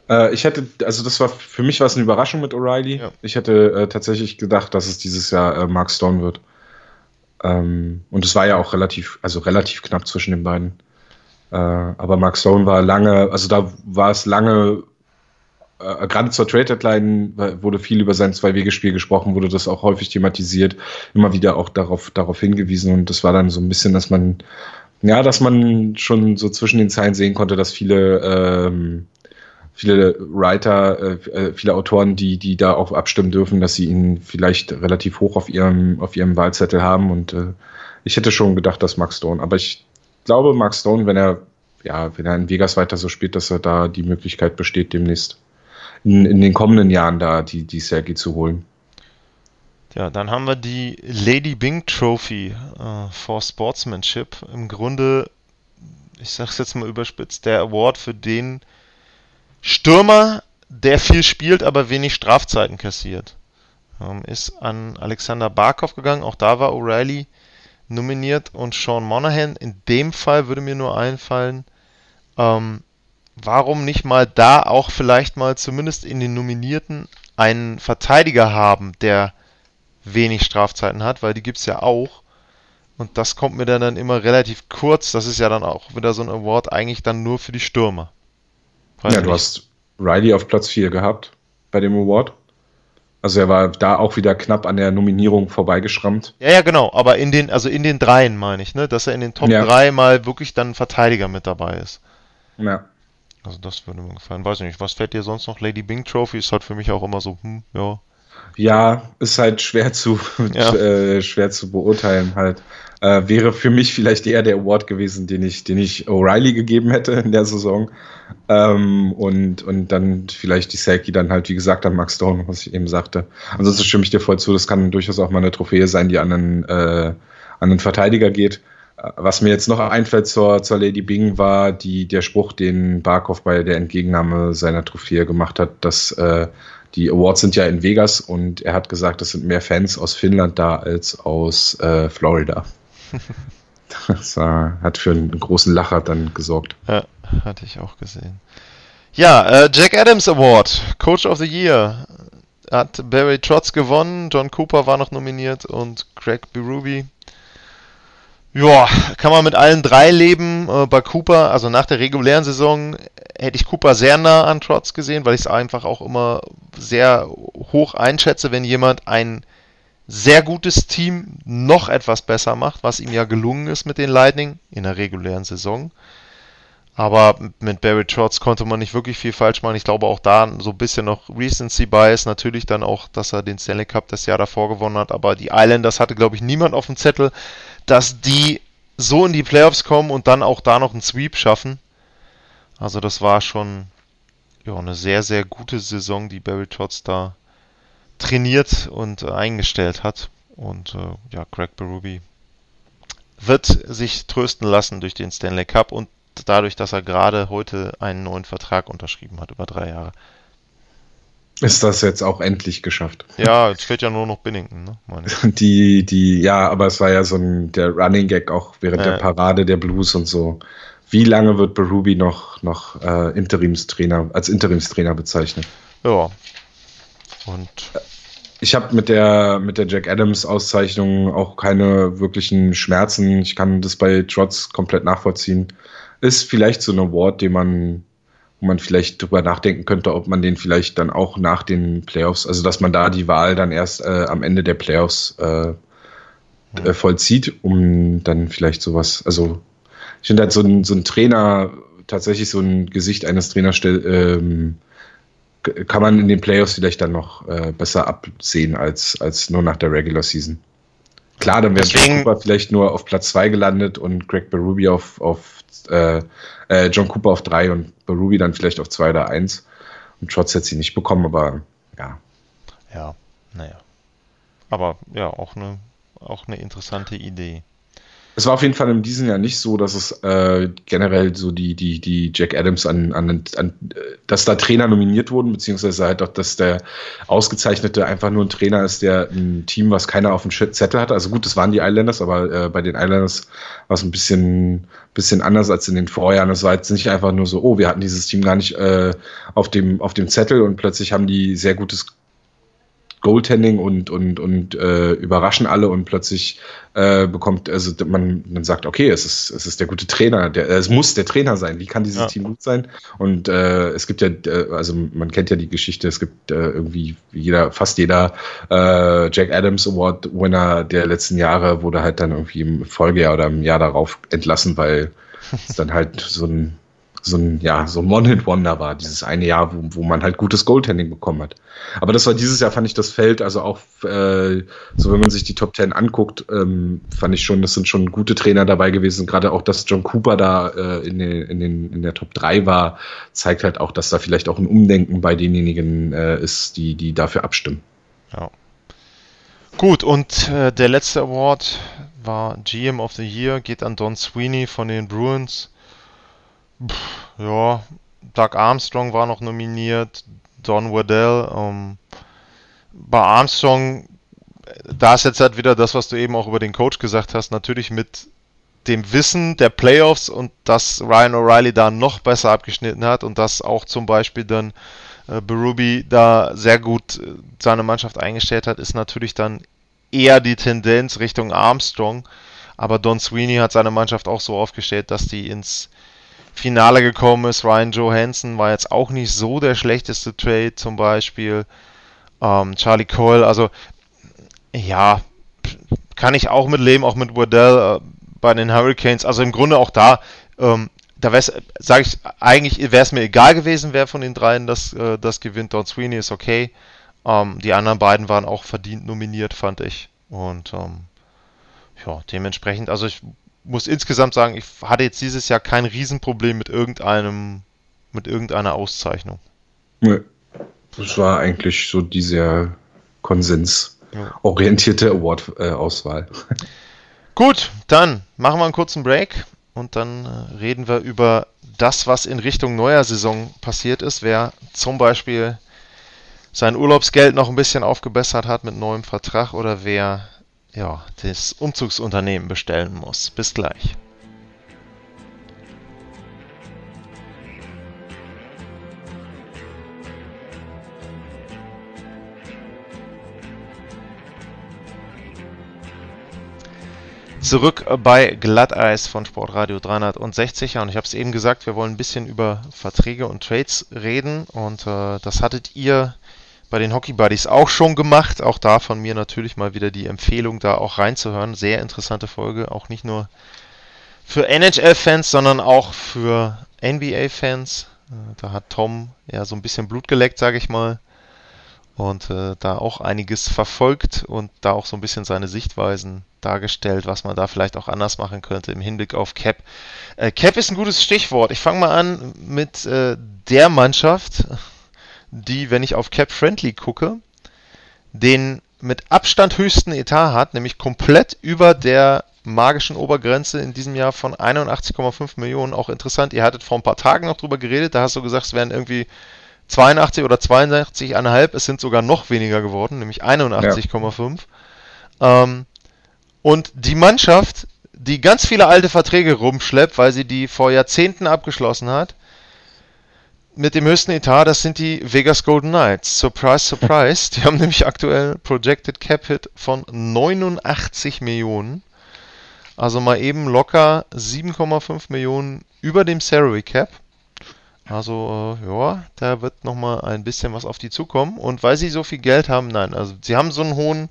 Äh, ich hätte, also das war für mich war es eine Überraschung mit O'Reilly. Ja. Ich hätte äh, tatsächlich gedacht, dass es dieses Jahr äh, Mark Stone wird. Ähm, und es war ja auch relativ, also relativ knapp zwischen den beiden. Äh, aber Mark Stone war lange, also da war es lange, äh, gerade zur Trade Deadline wurde viel über sein Zwei-Wege-Spiel gesprochen, wurde das auch häufig thematisiert, immer wieder auch darauf, darauf hingewiesen und das war dann so ein bisschen, dass man, ja, dass man schon so zwischen den Zeilen sehen konnte, dass viele, ähm, viele Writer, äh, äh, viele Autoren, die, die da auch abstimmen dürfen, dass sie ihn vielleicht relativ hoch auf ihrem, auf ihrem Wahlzettel haben und äh, ich hätte schon gedacht, dass Mark Stone, aber ich glaube, Mark Stone, wenn er, ja, wenn er in Vegas weiter so spielt, dass er da die Möglichkeit besteht, demnächst in, in den kommenden Jahren da die, die Sergi zu holen. Ja, dann haben wir die Lady Bing Trophy äh, for Sportsmanship. Im Grunde, ich sag's jetzt mal überspitzt, der Award für den Stürmer, der viel spielt, aber wenig Strafzeiten kassiert. Ähm, ist an Alexander Barkov gegangen. Auch da war O'Reilly nominiert und Sean Monahan. In dem Fall würde mir nur einfallen, ähm, warum nicht mal da auch vielleicht mal zumindest in den Nominierten einen Verteidiger haben, der wenig Strafzeiten hat, weil die gibt's ja auch. Und das kommt mir dann, dann immer relativ kurz. Das ist ja dann auch wieder so ein Award eigentlich dann nur für die Stürmer. Weiß ja, ich du nicht. hast Riley auf Platz 4 gehabt bei dem Award. Also er war da auch wieder knapp an der Nominierung vorbeigeschrammt. Ja, ja, genau, aber in den, also in den dreien meine ich, ne, dass er in den Top Ja. 3 mal wirklich dann Verteidiger mit dabei ist. Ja. Also das würde mir gefallen. Weiß ich nicht, was fällt dir sonst noch? Lady Bing Trophy ist halt für mich auch immer so, hm, ja. Ja, ist halt schwer zu, Ja. äh, schwer zu beurteilen halt. Äh, wäre für mich vielleicht eher der Award gewesen, den ich, den ich O'Reilly gegeben hätte in der Saison. Ähm, und, und dann vielleicht die Selkie dann halt, wie gesagt, an Max Stone, was ich eben sagte. Ansonsten stimme ich dir voll zu, das kann durchaus auch mal eine Trophäe sein, die an einen, äh, an einen Verteidiger geht. Was mir jetzt noch einfällt zur, zur Lady Bing war die, der Spruch, den Barkov bei der Entgegennahme seiner Trophäe gemacht hat, dass äh, die Awards sind ja in Vegas und er hat gesagt, es sind mehr Fans aus Finnland da als aus äh, Florida. Das äh, hat für einen großen Lacher dann gesorgt. Ja, hatte ich auch gesehen. Ja, äh, Jack Adams Award, Coach of the Year. Hat Barry Trotz gewonnen, John Cooper war noch nominiert und Craig Berube. Ja, kann man mit allen drei leben. Äh, bei Cooper, also nach der regulären Saison, hätte ich Cooper sehr nah an Trotz gesehen, weil ich es einfach auch immer sehr hoch einschätze, wenn jemand ein sehr gutes Team noch etwas besser macht, was ihm ja gelungen ist mit den Lightning in der regulären Saison. Aber mit Barry Trotz konnte man nicht wirklich viel falsch machen. Ich glaube auch da so ein bisschen noch Recency Bias. Natürlich dann auch, dass er den Stanley Cup das Jahr davor gewonnen hat. Aber die Islanders hatte, glaube ich, niemand auf dem Zettel, dass die so in die Playoffs kommen und dann auch da noch einen Sweep schaffen. Also das war schon ja, eine sehr, sehr gute Saison, die Barry Trotz da trainiert und äh, eingestellt hat. Und äh, ja, Greg Berube wird sich trösten lassen durch den Stanley Cup und dadurch, dass er gerade heute einen neuen Vertrag unterschrieben hat über drei Jahre. Ist das jetzt auch endlich geschafft? Ja, jetzt fehlt ja nur noch Binnington, ne? Die, die, ja, aber es war ja so ein der Running Gag auch während Ja. der Parade der Blues und so. Wie lange wird Berube noch, noch äh, Interimstrainer, als Interimstrainer bezeichnet? Ja. Und Ich habe mit der, mit der Jack Adams Auszeichnung auch keine wirklichen Schmerzen. Ich kann das bei Trotz komplett nachvollziehen. Ist vielleicht so ein Award, den man, wo man vielleicht drüber nachdenken könnte, ob man den vielleicht dann auch nach den Playoffs, also dass man da die Wahl dann erst äh, am Ende der Playoffs äh, äh, vollzieht, um dann vielleicht sowas, also ich finde halt so ein, so ein Trainer, tatsächlich so ein Gesicht eines Trainers ähm, kann man in den Playoffs vielleicht dann noch äh, besser absehen als, als nur nach der Regular Season. Klar, dann wäre Cooper vielleicht nur auf Platz 2 gelandet und Greg Berube auf, auf äh, äh, John Cooper auf 3 und Berube dann vielleicht auf 2 oder 1. Und Trotz hätte sie nicht bekommen, aber ja. ja, naja. Aber ja, auch eine, auch eine interessante Idee. Es war auf jeden Fall in diesem Jahr nicht so, dass es äh, generell so die, die, die Jack Adams an, an, an, dass da Trainer nominiert wurden, beziehungsweise halt auch, dass der Ausgezeichnete einfach nur ein Trainer ist, der ein Team, was keiner auf dem Zettel hatte. Also gut, das waren die Islanders, aber äh, bei den Islanders war es ein bisschen, bisschen anders als in den Vorjahren. Es war jetzt nicht einfach nur so, oh, wir hatten dieses Team gar nicht äh, auf, dem, auf dem Zettel und plötzlich haben die sehr gutes Goaltending und, und, und äh, überraschen alle und plötzlich äh, bekommt, also man, man sagt, okay, es ist, es ist der gute Trainer, der, es muss der Trainer sein. Wie kann dieses Ja. Team gut sein? Und äh, es gibt ja, also man kennt ja die Geschichte, es gibt äh, irgendwie jeder, fast jeder äh, Jack Adams Award Winner der letzten Jahre wurde halt dann irgendwie im Folgejahr oder im Jahr darauf entlassen, weil es dann halt so ein so ein, ja, so ein One-Hit-Wonder war, dieses eine Jahr, wo, wo man halt gutes Goaltending bekommen hat. Aber das war dieses Jahr, fand ich das Feld, also auch äh, so, wenn man sich die Top Ten anguckt, ähm, fand ich schon, das sind schon gute Trainer dabei gewesen. Gerade auch, dass John Cooper da äh, in, den, in, den, in der Top 3 war, zeigt halt auch, dass da vielleicht auch ein Umdenken bei denjenigen äh, ist, die, die dafür abstimmen. Ja. Gut, und äh, der letzte Award war GM of the Year, geht an Don Sweeney von den Bruins. Pff, ja, Doug Armstrong war noch nominiert, Don Waddell. Ähm, bei Armstrong, da ist jetzt halt wieder das, was du eben auch über den Coach gesagt hast, natürlich mit dem Wissen der Playoffs und dass Ryan O'Reilly da noch besser abgeschnitten hat und dass auch zum Beispiel dann äh, Berube da sehr gut äh, seine Mannschaft eingestellt hat, ist natürlich dann eher die Tendenz Richtung Armstrong. Aber Don Sweeney hat seine Mannschaft auch so aufgestellt, dass die ins Finale gekommen ist. Ryan Johansson war jetzt auch nicht so der schlechteste Trade zum Beispiel. Ähm, Charlie Cole, also ja, kann ich auch mit leben, auch mit Waddell äh, bei den Hurricanes. Also im Grunde auch da, ähm, da sage ich, eigentlich wäre es mir egal gewesen, wer von den dreien das, äh, das gewinnt. Don Sweeney ist okay. Ähm, die anderen beiden waren auch verdient nominiert, fand ich. Und ähm, ja, dementsprechend, also ich muss insgesamt sagen, ich hatte jetzt dieses Jahr kein Riesenproblem mit irgendeinem, mit irgendeiner Auszeichnung. Nee. Das war eigentlich so diese konsensorientierte Award-Auswahl. Gut, dann machen wir einen kurzen Break und dann äh, reden wir über das, was in Richtung neuer Saison passiert ist. Wer zum Beispiel sein Urlaubsgeld noch ein bisschen aufgebessert hat mit neuem Vertrag oder wer ja, das Umzugsunternehmen bestellen muss. Bis gleich. Zurück bei Glatteis von Sportradio 360. und ich habe es eben gesagt, wir wollen ein bisschen über Verträge und Trades reden. Und äh, das hattet ihr bei den Hockey Buddies auch schon gemacht. Auch da von mir natürlich mal wieder die Empfehlung, da auch reinzuhören. Sehr interessante Folge, auch nicht nur für NHL-Fans, sondern auch für NBA-Fans. Äh, da hat Tom ja so ein bisschen Blut geleckt, sage ich mal. Und äh, da auch einiges verfolgt und da auch so ein bisschen seine Sichtweisen dargestellt, was man da vielleicht auch anders machen könnte im Hinblick auf Cap. Äh, Cap ist ein gutes Stichwort. Ich fange mal an mit äh, der Mannschaft, die, wenn ich auf Cap Friendly gucke, den mit Abstand höchsten Etat hat, nämlich komplett über der magischen Obergrenze in diesem Jahr von 81,5 Millionen. Auch interessant, ihr hattet vor ein paar Tagen noch drüber geredet, da hast du gesagt, es wären irgendwie 82 oder 82,5, es sind sogar noch weniger geworden, nämlich 81,5. Ja. Ähm, und die Mannschaft, die ganz viele alte Verträge rumschleppt, weil sie die vor Jahrzehnten abgeschlossen hat, mit dem höchsten Etat, das sind die Vegas Golden Knights. Surprise, surprise. Die haben nämlich aktuell Projected Cap Hit von 89 Millionen. Also mal eben locker 7,5 Millionen über dem Salary Cap. Also, äh, ja, da wird nochmal ein bisschen was auf die zukommen. Und weil sie so viel Geld haben, nein, also sie haben so einen hohen,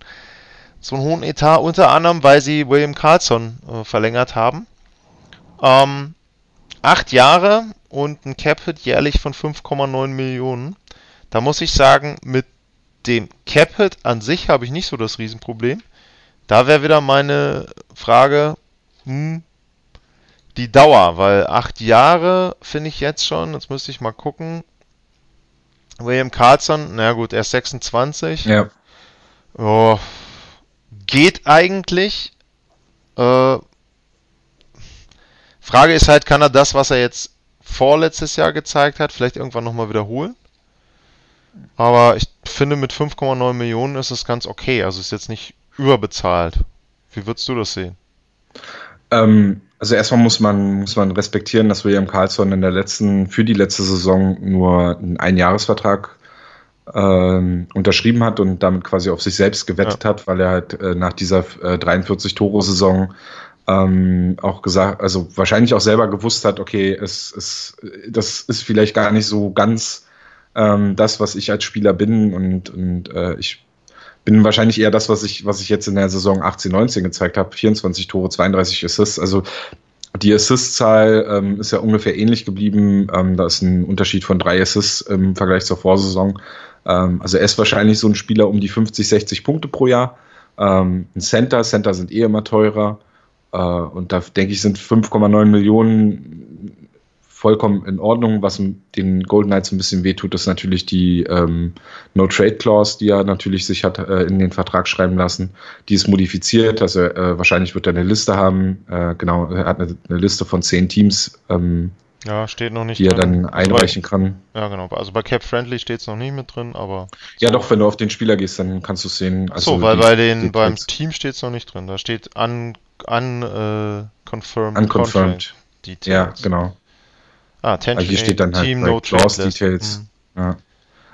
so einen hohen Etat, unter anderem, weil sie William Carlson äh, verlängert haben. Ähm, acht Jahre und ein Cap-Hit jährlich von 5,9 Millionen. Da muss ich sagen, mit dem Cap-Hit an sich habe ich nicht so das Riesenproblem. Da wäre wieder meine Frage, hm, die Dauer, weil acht Jahre finde ich jetzt schon, jetzt müsste ich mal gucken. William Carlson, na gut, er ist 26. Ja. Oh, geht eigentlich. Äh, Frage ist halt, kann er das, was er jetzt vorletztes Jahr gezeigt hat, vielleicht irgendwann nochmal wiederholen? Aber ich finde, mit 5,9 Millionen ist es ganz okay. Also ist jetzt nicht überbezahlt. Wie würdest du das sehen? Ähm, also erstmal muss man, muss man respektieren, dass William Carlson in der letzten, für die letzte Saison nur einen Einjahresvertrag ähm, unterschrieben hat und damit quasi auf sich selbst gewettet ja. hat, weil er halt äh, nach dieser äh, 43-Tore-Saison ähm, auch gesagt, also wahrscheinlich auch selber gewusst hat, okay, es, es, das ist vielleicht gar nicht so ganz ähm, das, was ich als Spieler bin und, und äh, ich bin wahrscheinlich eher das, was ich, was ich jetzt in der Saison 18, 19 gezeigt habe. 24 Tore, 32 Assists. Also die Assist-Zahl ähm, ist ja ungefähr ähnlich geblieben. Ähm, da ist ein Unterschied von drei Assists im Vergleich zur Vorsaison. Ähm, also er ist wahrscheinlich so ein Spieler um die 50, 60 Punkte pro Jahr. Ähm, ein Center, Center sind eh immer teurer. Äh, und da denke ich, sind 5,9 Millionen vollkommen in Ordnung. Was den Golden Knights ein bisschen wehtut, ist natürlich die ähm, No-Trade-Clause, die er natürlich sich hat äh, in den Vertrag schreiben lassen. Die ist modifiziert, also äh, wahrscheinlich wird er eine Liste haben. Äh, genau, er hat eine, eine, Liste von zehn Teams. Ähm, ja, steht noch nicht. Die er dann also einreichen kann. Ja, genau. Also bei Cap Friendly steht es noch nicht mit drin, aber. Ja, doch, wenn du auf den Spieler gehst, dann kannst du es sehen. Also so, weil die, bei den, beim Team steht es noch nicht drin. Da steht un, un, uh, confirmed, unconfirmed. Details. Ja, genau. Ah, Tension also hier steht dann halt Team no Clause Details. Mhm. Ja.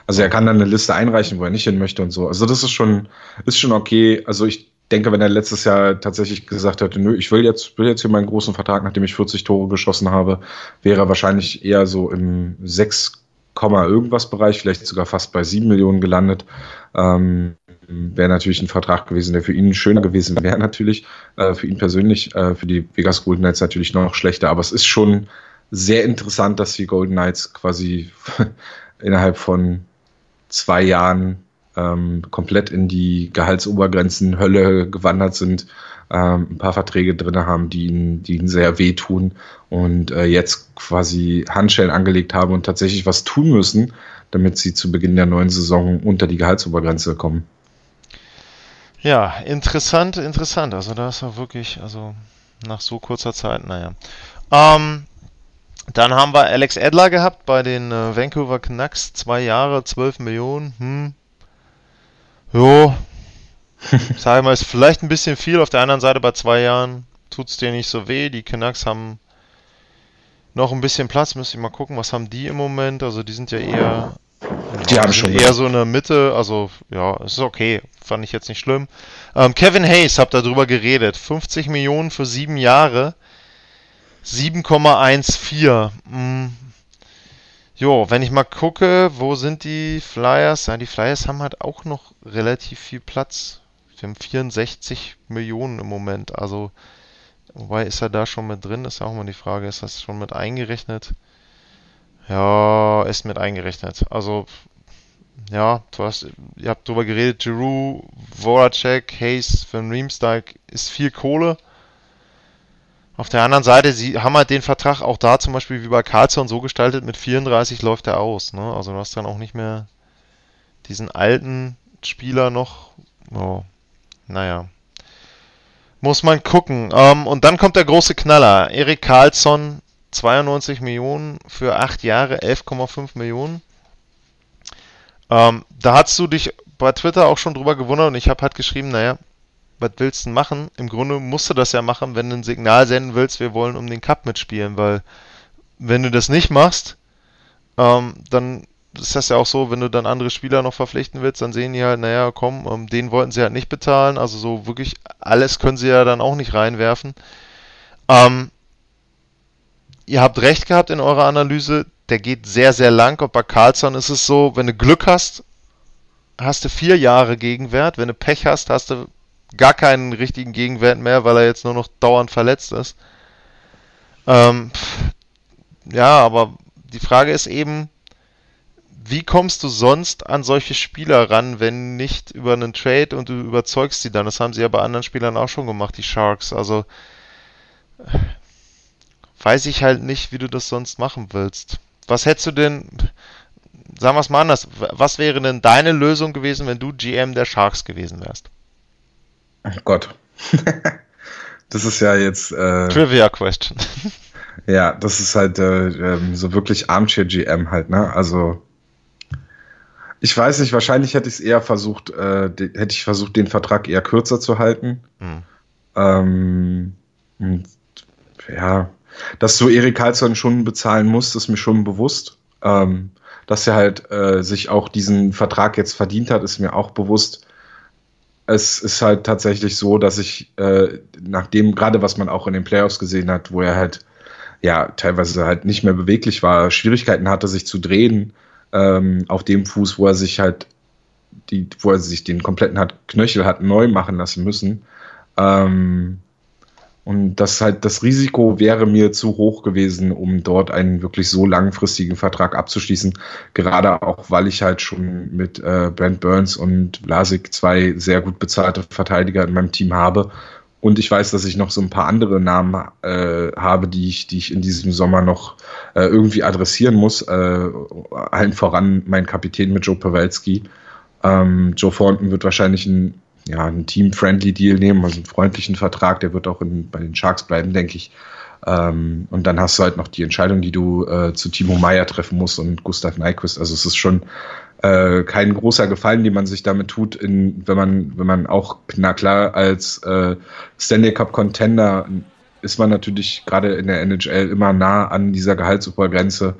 Also er kann dann eine Liste einreichen, wo er nicht hin möchte und so. Also das ist schon, ist schon okay. Also ich denke, wenn er letztes Jahr tatsächlich gesagt hätte, nö, ich will jetzt, will jetzt hier meinen großen Vertrag, nachdem ich 40 Tore geschossen habe, wäre er wahrscheinlich eher so im 6, irgendwas Bereich, vielleicht sogar fast bei 7 Millionen gelandet. Ähm, wäre natürlich ein Vertrag gewesen, der für ihn schöner gewesen wäre natürlich, äh, für ihn persönlich, äh, für die Vegas Golden Knights natürlich noch schlechter, aber es ist schon sehr interessant, dass die Golden Knights quasi innerhalb von zwei Jahren ähm, komplett in die Gehaltsobergrenzen Hölle gewandert sind, ähm, ein paar Verträge drin haben, die ihnen, die ihnen sehr wehtun und äh, jetzt quasi Handschellen angelegt haben und tatsächlich was tun müssen, damit sie zu Beginn der neuen Saison unter die Gehaltsobergrenze kommen. Ja, interessant, interessant. Also da ist er wirklich, also nach so kurzer Zeit, naja. Ähm, dann haben wir Alex Adler gehabt bei den äh, Vancouver Canucks. Zwei Jahre, 12 Millionen. Hm. Jo. Sag mal, ist vielleicht ein bisschen viel. Auf der anderen Seite bei zwei Jahren tut es dir nicht so weh. Die Canucks haben noch ein bisschen Platz. Müsste ich mal gucken, was haben die im Moment. Also die sind ja eher die ja, haben schon eher so in der Mitte, also ja, ist okay, fand ich jetzt nicht schlimm. Ähm, Kevin Hayes, habt darüber geredet, 50 Millionen für sieben Jahre, 7,14. Hm. Jo, wenn ich mal gucke, wo sind die Flyers? Ja, die Flyers haben halt auch noch relativ viel Platz. Wir haben 64 Millionen im Moment, also wobei ist er da schon mit drin? Ist ja auch mal die Frage, ist das schon mit eingerechnet? Ja, ist mit eingerechnet. Also, ja, du hast, ihr habt drüber geredet, Giroud, Voracek, Hayes, Van Riemsdyk ist viel Kohle. Auf der anderen Seite, sie haben halt den Vertrag auch da zum Beispiel wie bei Carlson so gestaltet, mit 34 läuft er aus. Ne? Also du hast dann auch nicht mehr diesen alten Spieler noch. Oh, naja. Muss man gucken. Ähm, und dann kommt der große Knaller. Erik Carlsson 92 Millionen für 8 Jahre, 11,5 Millionen. Ähm, da hast du dich bei Twitter auch schon drüber gewundert und ich habe halt geschrieben, naja, was willst du machen? Im Grunde musst du das ja machen, wenn du ein Signal senden willst, wir wollen um den Cup mitspielen, weil wenn du das nicht machst, ähm, dann ist das ja auch so, wenn du dann andere Spieler noch verpflichten willst, dann sehen die halt, naja, komm, ähm, den wollten sie halt nicht bezahlen, also so wirklich alles können sie ja dann auch nicht reinwerfen. Ähm, ihr habt recht gehabt in eurer Analyse, der geht sehr, sehr lang. Und bei Carlson ist es so, wenn du Glück hast, hast du vier Jahre Gegenwert. Wenn du Pech hast, hast du gar keinen richtigen Gegenwert mehr, weil er jetzt nur noch dauernd verletzt ist. Ähm, ja, aber die Frage ist eben, wie kommst du sonst an solche Spieler ran, wenn nicht über einen Trade und du überzeugst sie dann? Das haben sie ja bei anderen Spielern auch schon gemacht, die Sharks. Also weiß ich halt nicht, wie du das sonst machen willst. Was hättest du denn, sagen wir es mal anders, was wäre denn deine Lösung gewesen, wenn du GM der Sharks gewesen wärst? Oh Gott. das ist ja jetzt. Äh, Trivia Question. ja, das ist halt äh, ähm, so wirklich Armchair GM halt, ne? Also. Ich weiß nicht, wahrscheinlich hätte ich es eher versucht, äh, hätte ich versucht, den Vertrag eher kürzer zu halten. Hm. Ähm, ja, dass du Erik Karlsson schon bezahlen musst, ist mir schon bewusst. Ähm, dass er halt äh, sich auch diesen Vertrag jetzt verdient hat, ist mir auch bewusst. Es ist halt tatsächlich so, dass ich äh, nach dem, gerade was man auch in den Playoffs gesehen hat, wo er halt ja teilweise halt nicht mehr beweglich war, Schwierigkeiten hatte, sich zu drehen ähm, auf dem Fuß, wo er sich halt die, wo er sich den kompletten hat, Knöchel hat neu machen lassen müssen. Ähm, und das halt das Risiko wäre mir zu hoch gewesen, um dort einen wirklich so langfristigen Vertrag abzuschließen. Gerade auch, weil ich halt schon mit äh, Brent Burns und Blasik zwei sehr gut bezahlte Verteidiger in meinem Team habe. Und ich weiß, dass ich noch so ein paar andere Namen äh, habe, die ich, die ich in diesem Sommer noch äh, irgendwie adressieren muss. Äh, allen voran mein Kapitän mit Joe Pawelski. Ähm, Joe Thornton wird wahrscheinlich ein ja, einen Team-Friendly-Deal nehmen, also einen freundlichen Vertrag, der wird auch in, bei den Sharks bleiben, denke ich. Ähm, und dann hast du halt noch die Entscheidung, die du äh, zu Timo Meyer treffen musst und Gustav Nyquist. Also es ist schon äh, kein großer Gefallen, den man sich damit tut, in, wenn man, wenn man auch, na klar, als äh, Stanley Cup Contender ist man natürlich gerade in der NHL immer nah an dieser Gehaltsobergrenze.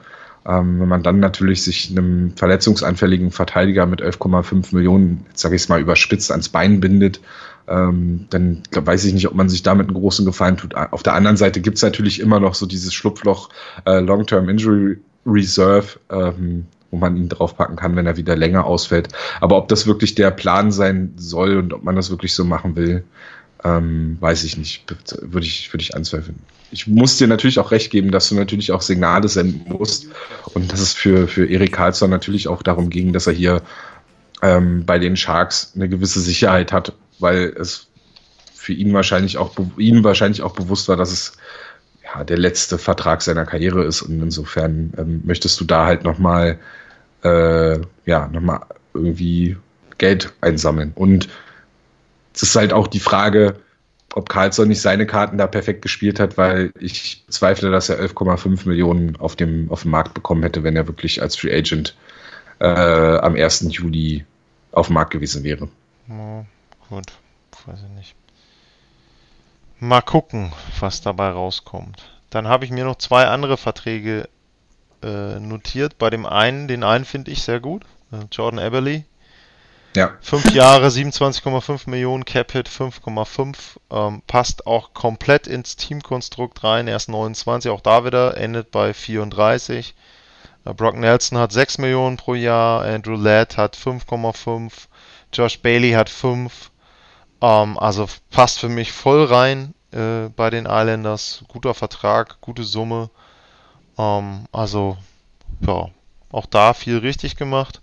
Ähm, wenn man dann natürlich sich einem verletzungsanfälligen Verteidiger mit 11,5 Millionen, sage ich es mal überspitzt, ans Bein bindet, ähm, dann weiß ich nicht, ob man sich damit einen großen Gefallen tut. Auf der anderen Seite gibt es natürlich immer noch so dieses Schlupfloch äh, Long-Term Injury Reserve, ähm, wo man ihn draufpacken kann, wenn er wieder länger ausfällt. Aber ob das wirklich der Plan sein soll und ob man das wirklich so machen will, ähm, weiß ich nicht. Würde ich, würde ich anzweifeln. Ich muss dir natürlich auch recht geben, dass du natürlich auch Signale senden musst und dass es für, für Erik Karlsson natürlich auch darum ging, dass er hier ähm, bei den Sharks eine gewisse Sicherheit hat, weil es für ihn wahrscheinlich auch, ihm wahrscheinlich auch bewusst war, dass es ja, der letzte Vertrag seiner Karriere ist und insofern ähm, möchtest du da halt nochmal, äh, ja, nochmal irgendwie Geld einsammeln und es ist halt auch die Frage, ob Karlsson nicht seine Karten da perfekt gespielt hat, weil ich zweifle, dass er 11,5 Millionen auf dem, auf dem Markt bekommen hätte, wenn er wirklich als Free Agent äh, am 1. Juli auf dem Markt gewesen wäre. Ja, gut, weiß ich nicht. Mal gucken, was dabei rauskommt. Dann habe ich mir noch zwei andere Verträge äh, notiert. Bei dem einen, den einen finde ich sehr gut. Äh, Jordan Eberly. Ja. Fünf Jahre, 27,5 Millionen, Cap-Hit 5,5. Ähm, passt auch komplett ins Teamkonstrukt rein. Er ist 29, auch da wieder, endet bei 34. Äh, Brock Nelson hat 6 Millionen pro Jahr, Andrew Ladd hat 5,5, Josh Bailey hat 5. Ähm, also passt für mich voll rein äh, bei den Islanders. Guter Vertrag, gute Summe. Ähm, also, ja, auch da viel richtig gemacht.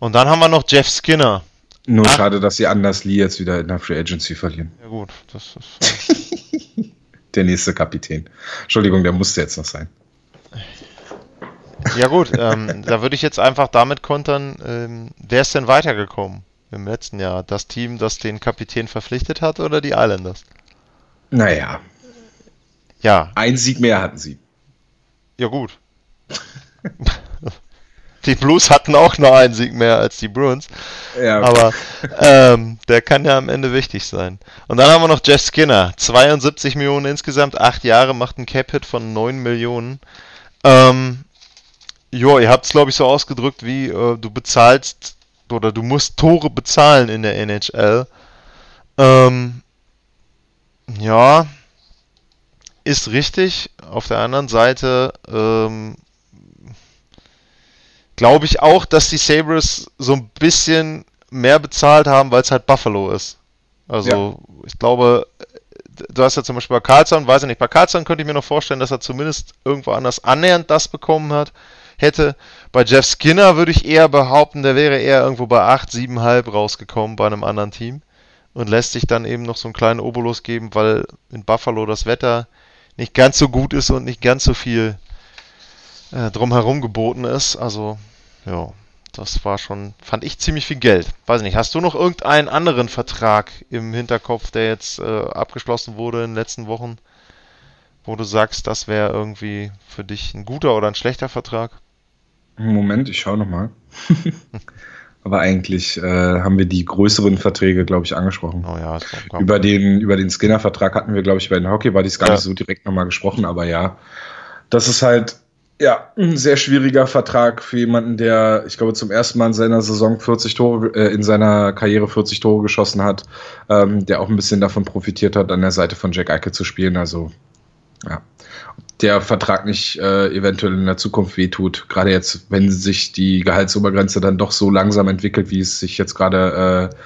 Und dann haben wir noch Jeff Skinner. Nur Ach. schade, dass sie Anders Lee jetzt wieder in der Free Agency verlieren. Ja gut, das ist. der nächste Kapitän. Entschuldigung, der musste jetzt noch sein. Ja gut, ähm, da würde ich jetzt einfach damit kontern, ähm, wer ist denn weitergekommen im letzten Jahr? Das Team, das den Kapitän verpflichtet hat oder die Islanders? Naja. Ja. Ein Sieg mehr hatten sie. Ja gut. die Blues hatten auch noch einen Sieg mehr als die Bruins. Ja. Aber ähm, der kann ja am Ende wichtig sein. Und dann haben wir noch Jeff Skinner. 72 Millionen insgesamt, 8 Jahre, macht einen Cap-Hit von 9 Millionen. Ähm, Jo, ihr habt es, glaube ich, so ausgedrückt, wie äh, du bezahlst oder du musst Tore bezahlen in der NHL. Ähm, ja, ist richtig. Auf der anderen Seite ähm, glaube ich auch, dass die Sabres so ein bisschen mehr bezahlt haben, weil es halt Buffalo ist. Also ja. ich glaube, du hast ja zum Beispiel bei Carlson, weiß ich nicht, bei Carlson könnte ich mir noch vorstellen, dass er zumindest irgendwo anders annähernd das bekommen hat hätte. Bei Jeff Skinner würde ich eher behaupten, der wäre eher irgendwo bei 8, 7,5 rausgekommen bei einem anderen Team und lässt sich dann eben noch so einen kleinen Obolus geben, weil in Buffalo das Wetter nicht ganz so gut ist und nicht ganz so viel äh, drumherum geboten ist. Also, ja, das war schon, fand ich ziemlich viel Geld. Weiß nicht, hast du noch irgendeinen anderen Vertrag im Hinterkopf, der jetzt äh, abgeschlossen wurde in den letzten Wochen, wo du sagst, das wäre irgendwie für dich ein guter oder ein schlechter Vertrag? Moment, ich schaue nochmal. Aber eigentlich äh, haben wir die größeren Verträge, glaube ich, angesprochen. Oh ja, über den, über den Skinner-Vertrag hatten wir, glaube ich, bei den Hockey-Buddies gar ja. nicht so direkt nochmal gesprochen, aber ja, das ist halt ja, ein sehr schwieriger Vertrag für jemanden, der, ich glaube, zum ersten Mal in seiner Saison 40 Tore, äh, in seiner Karriere 40 Tore geschossen hat, ähm, der auch ein bisschen davon profitiert hat, an der Seite von Jack Eichel zu spielen. Also, ja, der Vertrag nicht äh, eventuell in der Zukunft wehtut. Gerade jetzt, wenn sich die Gehaltsobergrenze dann doch so langsam entwickelt, wie es sich jetzt gerade äh,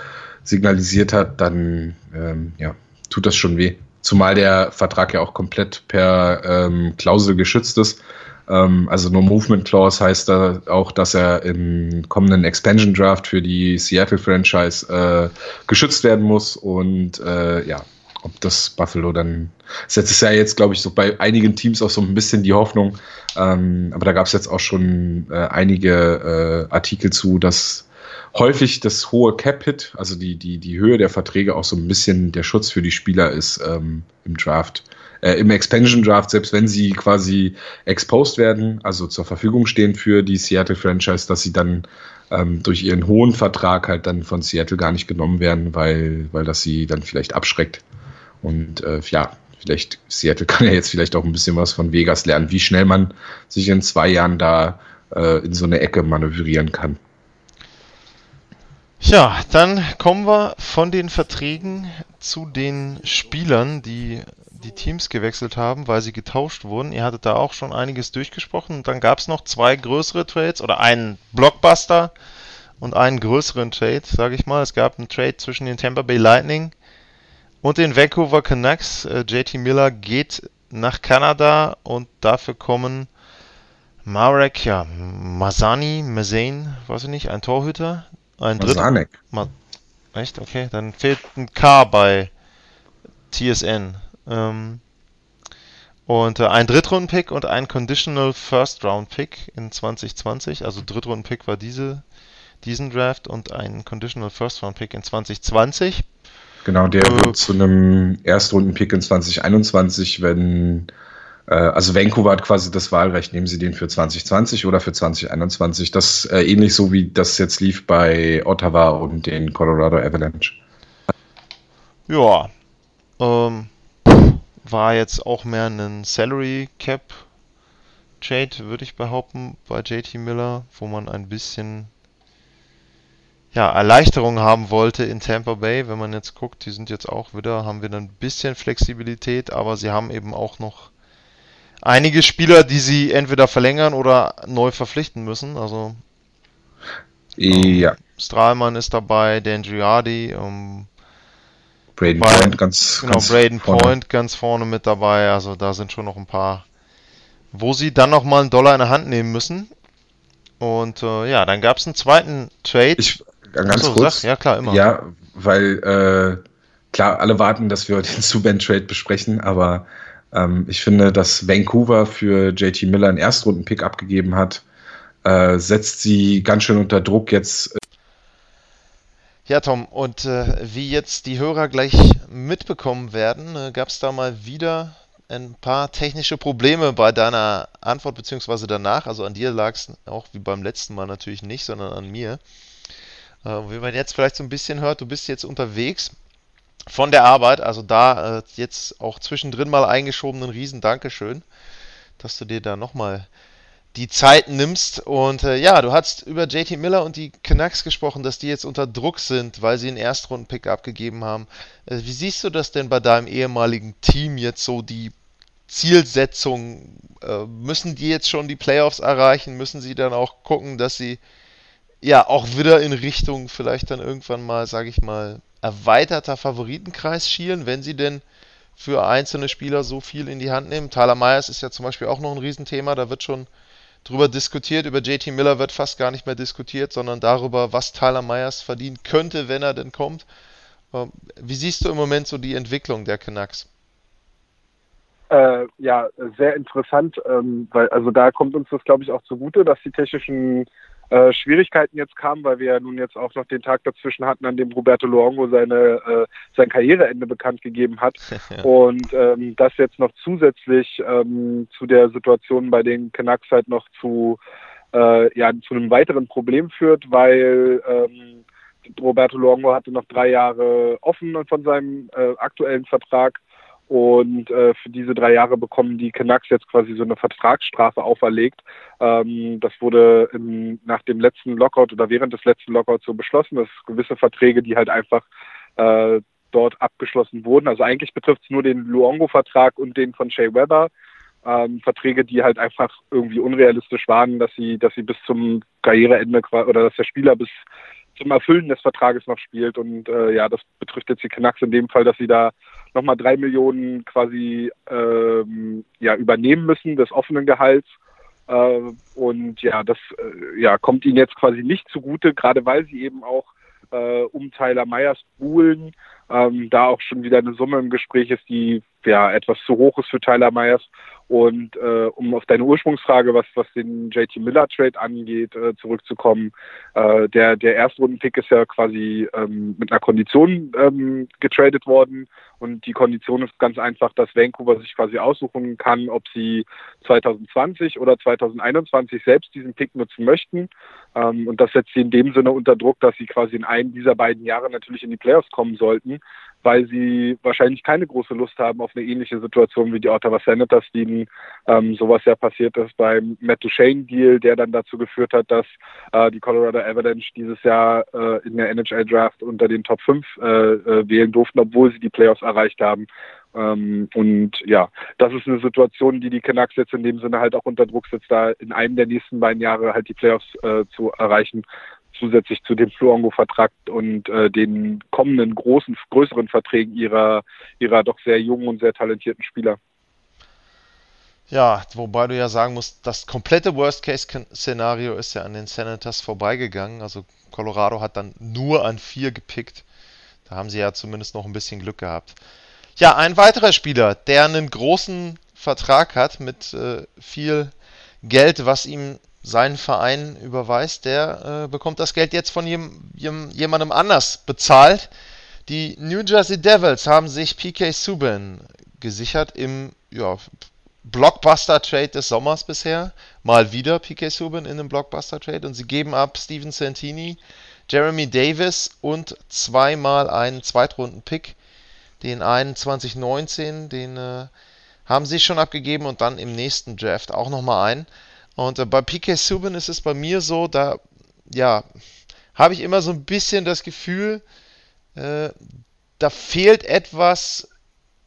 signalisiert hat, dann ähm, ja, tut das schon weh. Zumal der Vertrag ja auch komplett per ähm, Klausel geschützt ist. Ähm, also No Movement Clause heißt da auch, dass er im kommenden Expansion Draft für die Seattle Franchise äh, geschützt werden muss. Und äh, ja, ob das Buffalo dann. Das ist ja jetzt, glaube ich, so bei einigen Teams auch so ein bisschen die Hoffnung. Ähm, aber da gab es jetzt auch schon äh, einige äh, Artikel zu, dass häufig das hohe Cap-Hit, also die, die, die Höhe der Verträge auch so ein bisschen der Schutz für die Spieler ist ähm, im Draft. Äh, Im Expansion Draft, selbst wenn sie quasi exposed werden, also zur Verfügung stehen für die Seattle Franchise, dass sie dann ähm, durch ihren hohen Vertrag halt dann von Seattle gar nicht genommen werden, weil, weil das sie dann vielleicht abschreckt. Und äh, ja, vielleicht Seattle kann ja jetzt vielleicht auch ein bisschen was von Vegas lernen, wie schnell man sich in zwei Jahren da äh, in so eine Ecke manövrieren kann. Ja, dann kommen wir von den Verträgen zu den Spielern, die die Teams gewechselt haben, weil sie getauscht wurden. Ihr hattet da auch schon einiges durchgesprochen. Und dann gab es noch zwei größere Trades oder einen Blockbuster und einen größeren Trade, sage ich mal. Es gab einen Trade zwischen den Tampa Bay Lightning und den Vancouver Canucks. Äh, JT Miller geht nach Kanada und dafür kommen Marek, ja, Masani, Mazane, weiß ich nicht, ein Torhüter, ein Masanek. Ma Echt? Okay, dann fehlt ein K bei TSN. Ähm, und äh, ein Drittrunden-Pick und ein Conditional First-Round-Pick in 2020. Also Drittrunden-Pick war diese, diesen Draft und ein Conditional First-Round-Pick in 2020. Genau, der äh, wird zu einem Erstrunden-Pick in 2021, wenn äh, also Vancouver hat quasi das Wahlrecht, nehmen Sie den für 2020 oder für 2021. Das äh, ähnlich so wie das jetzt lief bei Ottawa und den Colorado Avalanche. Ja, ähm, war jetzt auch mehr ein Salary Cap Trade, würde ich behaupten, bei JT Miller, wo man ein bisschen ja, Erleichterung haben wollte in Tampa Bay. Wenn man jetzt guckt, die sind jetzt auch wieder, haben wir ein bisschen Flexibilität, aber sie haben eben auch noch einige Spieler, die sie entweder verlängern oder neu verpflichten müssen. Also ja. Ähm, Strahlmann ist dabei, Dan Giardi, ähm, Braden bei, Point ganz, genau, ganz Braden vorne. Point ganz vorne mit dabei. Also da sind schon noch ein paar, wo sie dann noch mal einen Dollar in der Hand nehmen müssen. Und äh, ja, dann gab es einen zweiten Trade. Ich, ganz Achso, kurz. Sag, ja, klar, immer. Ja, weil äh, klar, alle warten, dass wir den Subban Trade besprechen, aber ähm, ich finde, dass Vancouver für JT Miller einen Erstrunden-Pick abgegeben hat, äh, setzt sie ganz schön unter Druck jetzt. Ja, Tom, und äh, wie jetzt die Hörer gleich mitbekommen werden, äh, gab es da mal wieder ein paar technische Probleme bei deiner Antwort beziehungsweise danach. Also an dir lag es auch wie beim letzten Mal natürlich nicht, sondern an mir. Äh, wie man jetzt vielleicht so ein bisschen hört, du bist jetzt unterwegs von der Arbeit. Also da äh, jetzt auch zwischendrin mal eingeschoben, ein riesen Dankeschön, dass du dir da nochmal die Zeit nimmst. Und äh, ja, du hast über JT Miller und die Canucks gesprochen, dass die jetzt unter Druck sind, weil sie einen Erstrunden-Pick abgegeben haben. Äh, wie siehst du das denn bei deinem ehemaligen Team jetzt so, die Zielsetzung? Äh, müssen die jetzt schon die Playoffs erreichen? Müssen sie dann auch gucken, dass sie ja auch wieder in Richtung vielleicht dann irgendwann mal, sage ich mal, erweiterter Favoritenkreis schielen, wenn sie denn für einzelne Spieler so viel in die Hand nehmen. Tyler Myers ist ja zum Beispiel auch noch ein Riesenthema, da wird schon drüber diskutiert. Über JT Miller wird fast gar nicht mehr diskutiert, sondern darüber, was Tyler Myers verdienen könnte, wenn er denn kommt. Ähm, wie siehst du im Moment so die Entwicklung der Canucks? Äh, ja, sehr interessant, ähm, weil also da kommt uns das, glaube ich, auch zugute, dass die technischen äh, Schwierigkeiten jetzt kamen, weil wir ja nun jetzt auch noch den Tag dazwischen hatten, an dem Roberto Luongo seine, äh, sein Karriereende bekannt gegeben hat. Und ähm, das jetzt noch zusätzlich ähm, zu der Situation bei den Canucks halt noch zu, äh, ja, zu einem weiteren Problem führt, weil ähm, Roberto Luongo hatte noch drei Jahre offen von seinem äh, aktuellen Vertrag und äh, für diese drei Jahre bekommen die Canucks jetzt quasi so eine Vertragsstrafe auferlegt. Ähm, das wurde im, nach dem letzten Lockout oder während des letzten Lockouts so beschlossen, dass gewisse Verträge, die halt einfach äh, dort abgeschlossen wurden. Also eigentlich betrifft es nur den Luongo-Vertrag und den von Shea Weber. Ähm, Verträge, die halt einfach irgendwie unrealistisch waren, dass sie, dass sie bis zum Karriereende oder dass der Spieler bis zum Erfüllen des Vertrages noch spielt. Und äh, ja, das betrifft jetzt die Canucks in dem Fall, dass sie da nochmal drei Millionen quasi ähm, ja, übernehmen müssen des offenen Gehalts. Äh, und ja, das äh, ja, kommt ihnen jetzt quasi nicht zugute, gerade weil sie eben auch äh, um Tyler Meyers buhlen. Ähm, da auch schon wieder eine Summe im Gespräch ist, die ja etwas zu hoch ist für Tyler Myers. Und äh, um auf deine Ursprungsfrage, was, was den JT Miller Trade angeht, äh, zurückzukommen, äh, der, der Erstrunden-Pick ist ja quasi ähm, mit einer Kondition ähm, getradet worden. Und die Kondition ist ganz einfach, dass Vancouver sich quasi aussuchen kann, ob sie 2020 oder 2021 selbst diesen Pick nutzen möchten. Ähm, und das setzt sie in dem Sinne unter Druck, dass sie quasi in einem dieser beiden Jahre natürlich in die Playoffs kommen sollten weil sie wahrscheinlich keine große Lust haben auf eine ähnliche Situation wie die Ottawa Senators, denen ähm, sowas ja passiert ist beim Matt Duchene-Deal, der dann dazu geführt hat, dass äh, die Colorado Avalanche dieses Jahr äh, in der NHL-Draft unter den Top 5 äh, äh, wählen durften, obwohl sie die Playoffs erreicht haben. Ähm, und ja, das ist eine Situation, die die Canucks jetzt in dem Sinne halt auch unter Druck setzt, da in einem der nächsten beiden Jahre halt die Playoffs äh, zu erreichen, zusätzlich zu dem Fluongo-Vertrag und äh, den kommenden großen, größeren Verträgen ihrer, ihrer doch sehr jungen und sehr talentierten Spieler. Ja, wobei du ja sagen musst, das komplette Worst-Case-Szenario ist ja an den Senators vorbeigegangen. Also Colorado hat dann nur an vier gepickt. Da haben sie ja zumindest noch ein bisschen Glück gehabt. Ja, ein weiterer Spieler, der einen großen Vertrag hat mit äh, viel Geld, was ihm sein Verein überweist, der äh, bekommt das Geld jetzt von jem, jemandem anders bezahlt. Die New Jersey Devils haben sich PK Subban gesichert im ja, Blockbuster-Trade des Sommers bisher. Mal wieder PK Subban in einem Blockbuster-Trade und sie geben ab Steven Santini, Jeremy Davis und zweimal einen Zweitrunden-Pick. Den einen 2019, den äh, haben sie schon abgegeben und dann im nächsten Draft auch nochmal einen. Und äh, bei PK Subban ist es bei mir so, da ja, habe ich immer so ein bisschen das Gefühl, äh, da fehlt etwas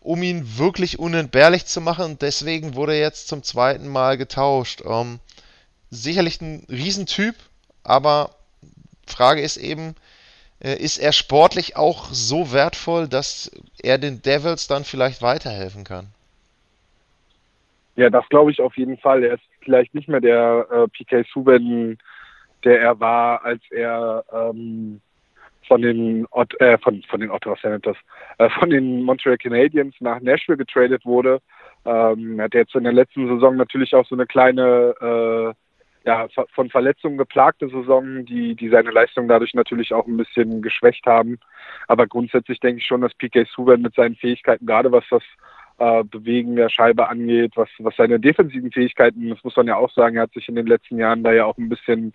um ihn wirklich unentbehrlich zu machen. Und deswegen wurde er jetzt zum zweiten Mal getauscht. Ähm, sicherlich ein Riesentyp, aber Frage ist eben, äh, ist er sportlich auch so wertvoll, dass er den Devils dann vielleicht weiterhelfen kann? Ja, das glaube ich auf jeden Fall. Er ist vielleicht nicht mehr der äh, PK Subban, der er war, als er ähm, von den Ot äh, von, von den Ottawa Senators, äh, von den Montreal Canadiens nach Nashville getradet wurde. Ähm, er hat jetzt in der letzten Saison natürlich auch so eine kleine äh, ja, von Verletzungen geplagte Saison, die, die seine Leistung dadurch natürlich auch ein bisschen geschwächt haben. Aber grundsätzlich denke ich schon, dass PK Subban mit seinen Fähigkeiten, gerade was das äh, Bewegen der Scheibe angeht, was, was seine defensiven Fähigkeiten, das muss man ja auch sagen, er hat sich in den letzten Jahren da ja auch ein bisschen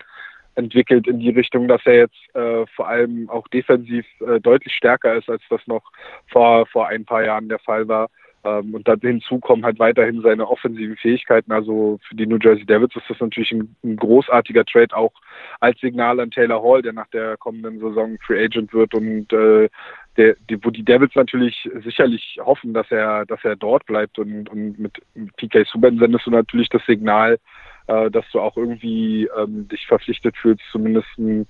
entwickelt in die Richtung, dass er jetzt äh, vor allem auch defensiv äh, deutlich stärker ist, als das noch vor, vor ein paar Jahren der Fall war. Ähm, und dann hinzu kommen halt weiterhin seine offensiven Fähigkeiten. Also für die New Jersey Devils ist das natürlich ein, ein großartiger Trade, auch als Signal an Taylor Hall, der nach der kommenden Saison Free Agent wird und äh, der, die, wo die Devils natürlich sicherlich hoffen, dass er, dass er dort bleibt und, und mit PK Subban sendest du natürlich das Signal, äh, dass du auch irgendwie ähm, dich verpflichtet fühlst, zumindest ein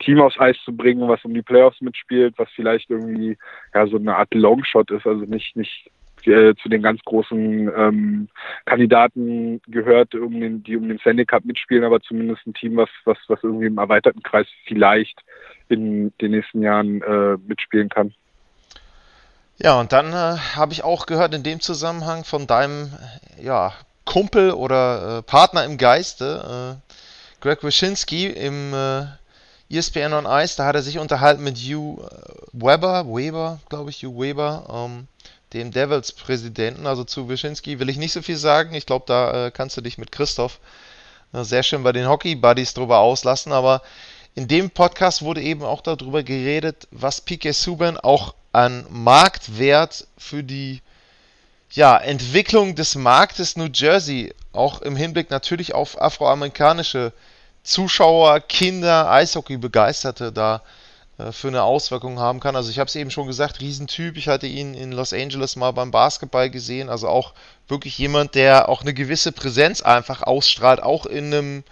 Team aufs Eis zu bringen, was um die Playoffs mitspielt, was vielleicht irgendwie ja so eine Art Longshot ist, also nicht nicht äh, zu den ganz großen ähm, Kandidaten gehört, um den, die um den Stanley Cup mitspielen, aber zumindest ein Team, was was was irgendwie im erweiterten Kreis vielleicht in den nächsten Jahren äh, mitspielen kann. Ja, und dann äh, habe ich auch gehört in dem Zusammenhang von deinem ja, Kumpel oder äh, Partner im Geiste, äh, Greg Wyszynski im äh, ESPN on Ice, da hat er sich unterhalten mit Hugh Weber, Weber, glaube ich, Hugh Weber, ähm, dem Devils-Präsidenten. Also zu Wyszynski will ich nicht so viel sagen. Ich glaube, da äh, kannst du dich mit Christoph äh, sehr schön bei den Hockey-Buddies drüber auslassen. Aber in dem Podcast wurde eben auch darüber geredet, was PK Subban auch an Marktwert für die ja, Entwicklung des Marktes New Jersey, auch im Hinblick natürlich auf afroamerikanische Zuschauer, Kinder, Eishockey-Begeisterte da äh, für eine Auswirkung haben kann. Also ich habe es eben schon gesagt, Riesentyp. Ich hatte ihn in Los Angeles mal beim Basketball gesehen. Also auch wirklich jemand, der auch eine gewisse Präsenz einfach ausstrahlt, auch in einem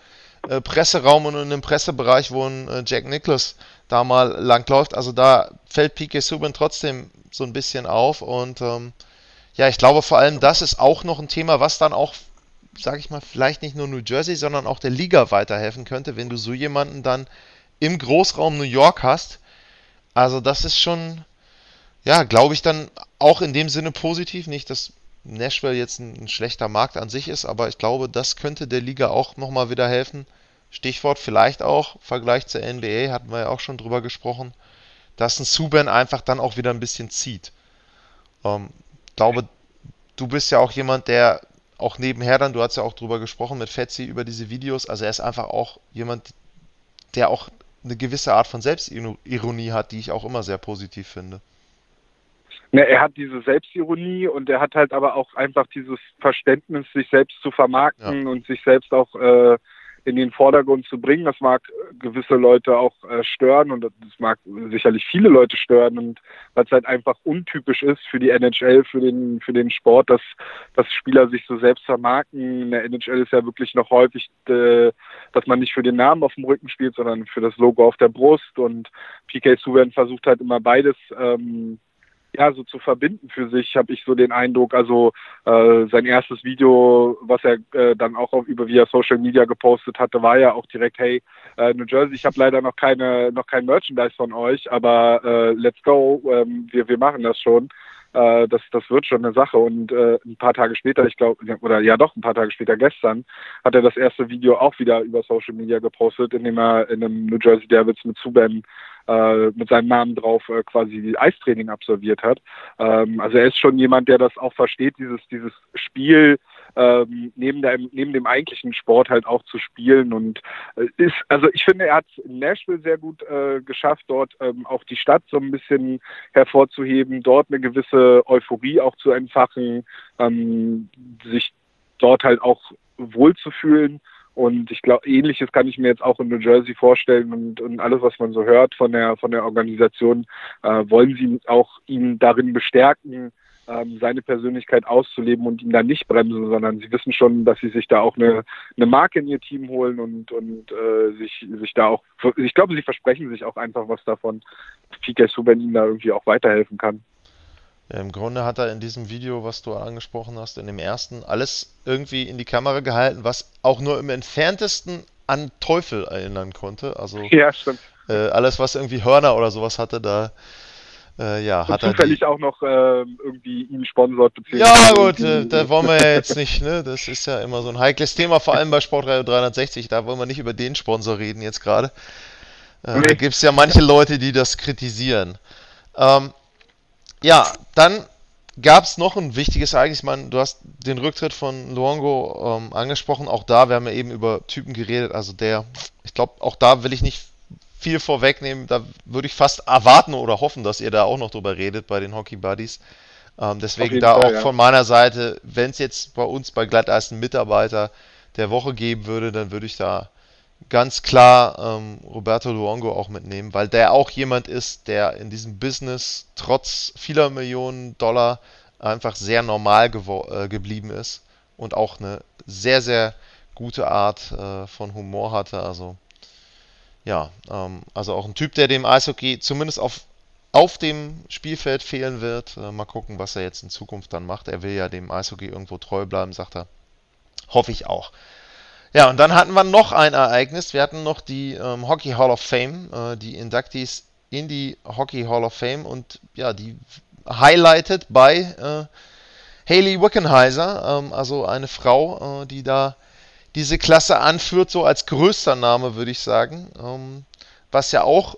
äh, Presseraum und in einem Pressebereich, wo ein äh, Jack Nicholas da mal langläuft. Also da fällt PK Subban trotzdem so ein bisschen auf und ähm, ja, ich glaube vor allem, das ist auch noch ein Thema, was dann auch, sage ich mal, vielleicht nicht nur New Jersey, sondern auch der Liga weiterhelfen könnte, wenn du so jemanden dann im Großraum New York hast. Also das ist schon, ja, glaube ich dann auch in dem Sinne positiv. Nicht, dass Nashville jetzt ein, ein schlechter Markt an sich ist, aber ich glaube, das könnte der Liga auch nochmal wieder helfen. Stichwort vielleicht auch, Vergleich zur NBA, hatten wir ja auch schon drüber gesprochen, dass ein Subban einfach dann auch wieder ein bisschen zieht. Ähm, glaube, du bist ja auch jemand, der auch nebenher dann, du hast ja auch drüber gesprochen mit Fetzi über diese Videos, also er ist einfach auch jemand, der auch eine gewisse Art von Selbstironie hat, die ich auch immer sehr positiv finde. Ne, er hat diese Selbstironie und er hat halt aber auch einfach dieses Verständnis, sich selbst zu vermarkten ja. und sich selbst auch äh, in den Vordergrund zu bringen. Das mag gewisse Leute auch äh, stören und das mag sicherlich viele Leute stören und weil es halt einfach untypisch ist für die NHL, für den, für den Sport, dass, dass Spieler sich so selbst vermarkten. In der NHL ist ja wirklich noch häufig, äh, dass man nicht für den Namen auf dem Rücken spielt, sondern für das Logo auf der Brust und PK Subban versucht halt immer beides ähm, ja, so zu verbinden für sich, habe ich so den Eindruck. Also äh, sein erstes Video, was er äh, dann auch auf, über via Social Media gepostet hatte, war ja auch direkt, hey, äh, New Jersey, ich habe leider noch keine, noch kein Merchandise von euch, aber äh, let's go, ähm, wir, wir machen das schon. Äh, das, das wird schon eine Sache. Und äh, ein paar Tage später, ich glaube, oder ja doch, ein paar Tage später gestern, hat er das erste Video auch wieder über Social Media gepostet, in dem er in einem New Jersey Devils mit Subban äh, mit seinem Namen drauf äh, quasi Eistraining absolviert hat. Ähm, also er ist schon jemand, der das auch versteht, dieses, dieses Spiel ähm, neben, der, neben dem eigentlichen Sport halt auch zu spielen und äh, ist, also ich finde, er hat in Nashville sehr gut äh, geschafft, dort ähm, auch die Stadt so ein bisschen hervorzuheben, dort eine gewisse Euphorie auch zu entfachen, ähm, sich dort halt auch wohlzufühlen und ich glaube, ähnliches kann ich mir jetzt auch in New Jersey vorstellen und, und alles, was man so hört von der von der Organisation, äh, wollen sie auch ihn darin bestärken, ähm, seine Persönlichkeit auszuleben und ihn dann nicht bremsen, sondern sie wissen schon, dass sie sich da auch eine, eine Marke in ihr Team holen und, und äh, sich, sich da auch, ich glaube, sie versprechen sich auch einfach was davon, PK Subban ihnen da irgendwie auch weiterhelfen kann. Im Grunde hat er in diesem Video, was du angesprochen hast, in dem ersten, alles irgendwie in die Kamera gehalten, was auch nur im entferntesten an Teufel erinnern konnte. Also ja, stimmt. Äh, alles, was irgendwie Hörner oder sowas hatte, da äh, ja, Und hat er. zufällig Die, auch noch äh, irgendwie ihn sponsort. ja, gut, äh, da wollen wir ja jetzt nicht, ne? Das ist ja immer so ein heikles Thema, vor allem bei Sportradio 360. Da wollen wir nicht über den Sponsor reden jetzt gerade. Äh, Nee. Da gibt es ja manche Leute, die das kritisieren. Ähm, ja, dann gab es noch ein wichtiges Ereignis. Ich meine, du hast den Rücktritt von Luongo ähm, angesprochen. Auch da, wir haben ja eben über Typen geredet. Also der, ich glaube, auch da will ich nicht viel vorwegnehmen. Da würde ich fast erwarten oder hoffen, dass ihr da auch noch drüber redet bei den Hockey Buddies. Ähm, deswegen da Fall, auch ja. von meiner Seite, wenn es jetzt bei uns bei Glatteis einen Mitarbeiter der Woche geben würde, dann würde ich da ganz klar ähm, Roberto Luongo auch mitnehmen, weil der auch jemand ist, der in diesem Business trotz vieler Millionen Dollar einfach sehr normal äh, geblieben ist und auch eine sehr, sehr gute Art äh, von Humor hatte. Also ja, ähm, also auch ein Typ, der dem Eishockey zumindest auf, auf dem Spielfeld fehlen wird. Äh, mal gucken, was er jetzt in Zukunft dann macht. Er will ja dem Eishockey irgendwo treu bleiben, sagt er. Hoffe ich auch. Ja, und dann hatten wir noch ein Ereignis. Wir hatten noch die ähm, Hockey Hall of Fame, äh, die Inductees in die Hockey Hall of Fame und ja, die highlighted bei äh, Haley Wickenheiser, ähm, also eine Frau, äh, die da diese Klasse anführt, so als größter Name, würde ich sagen. Ähm, was ja auch,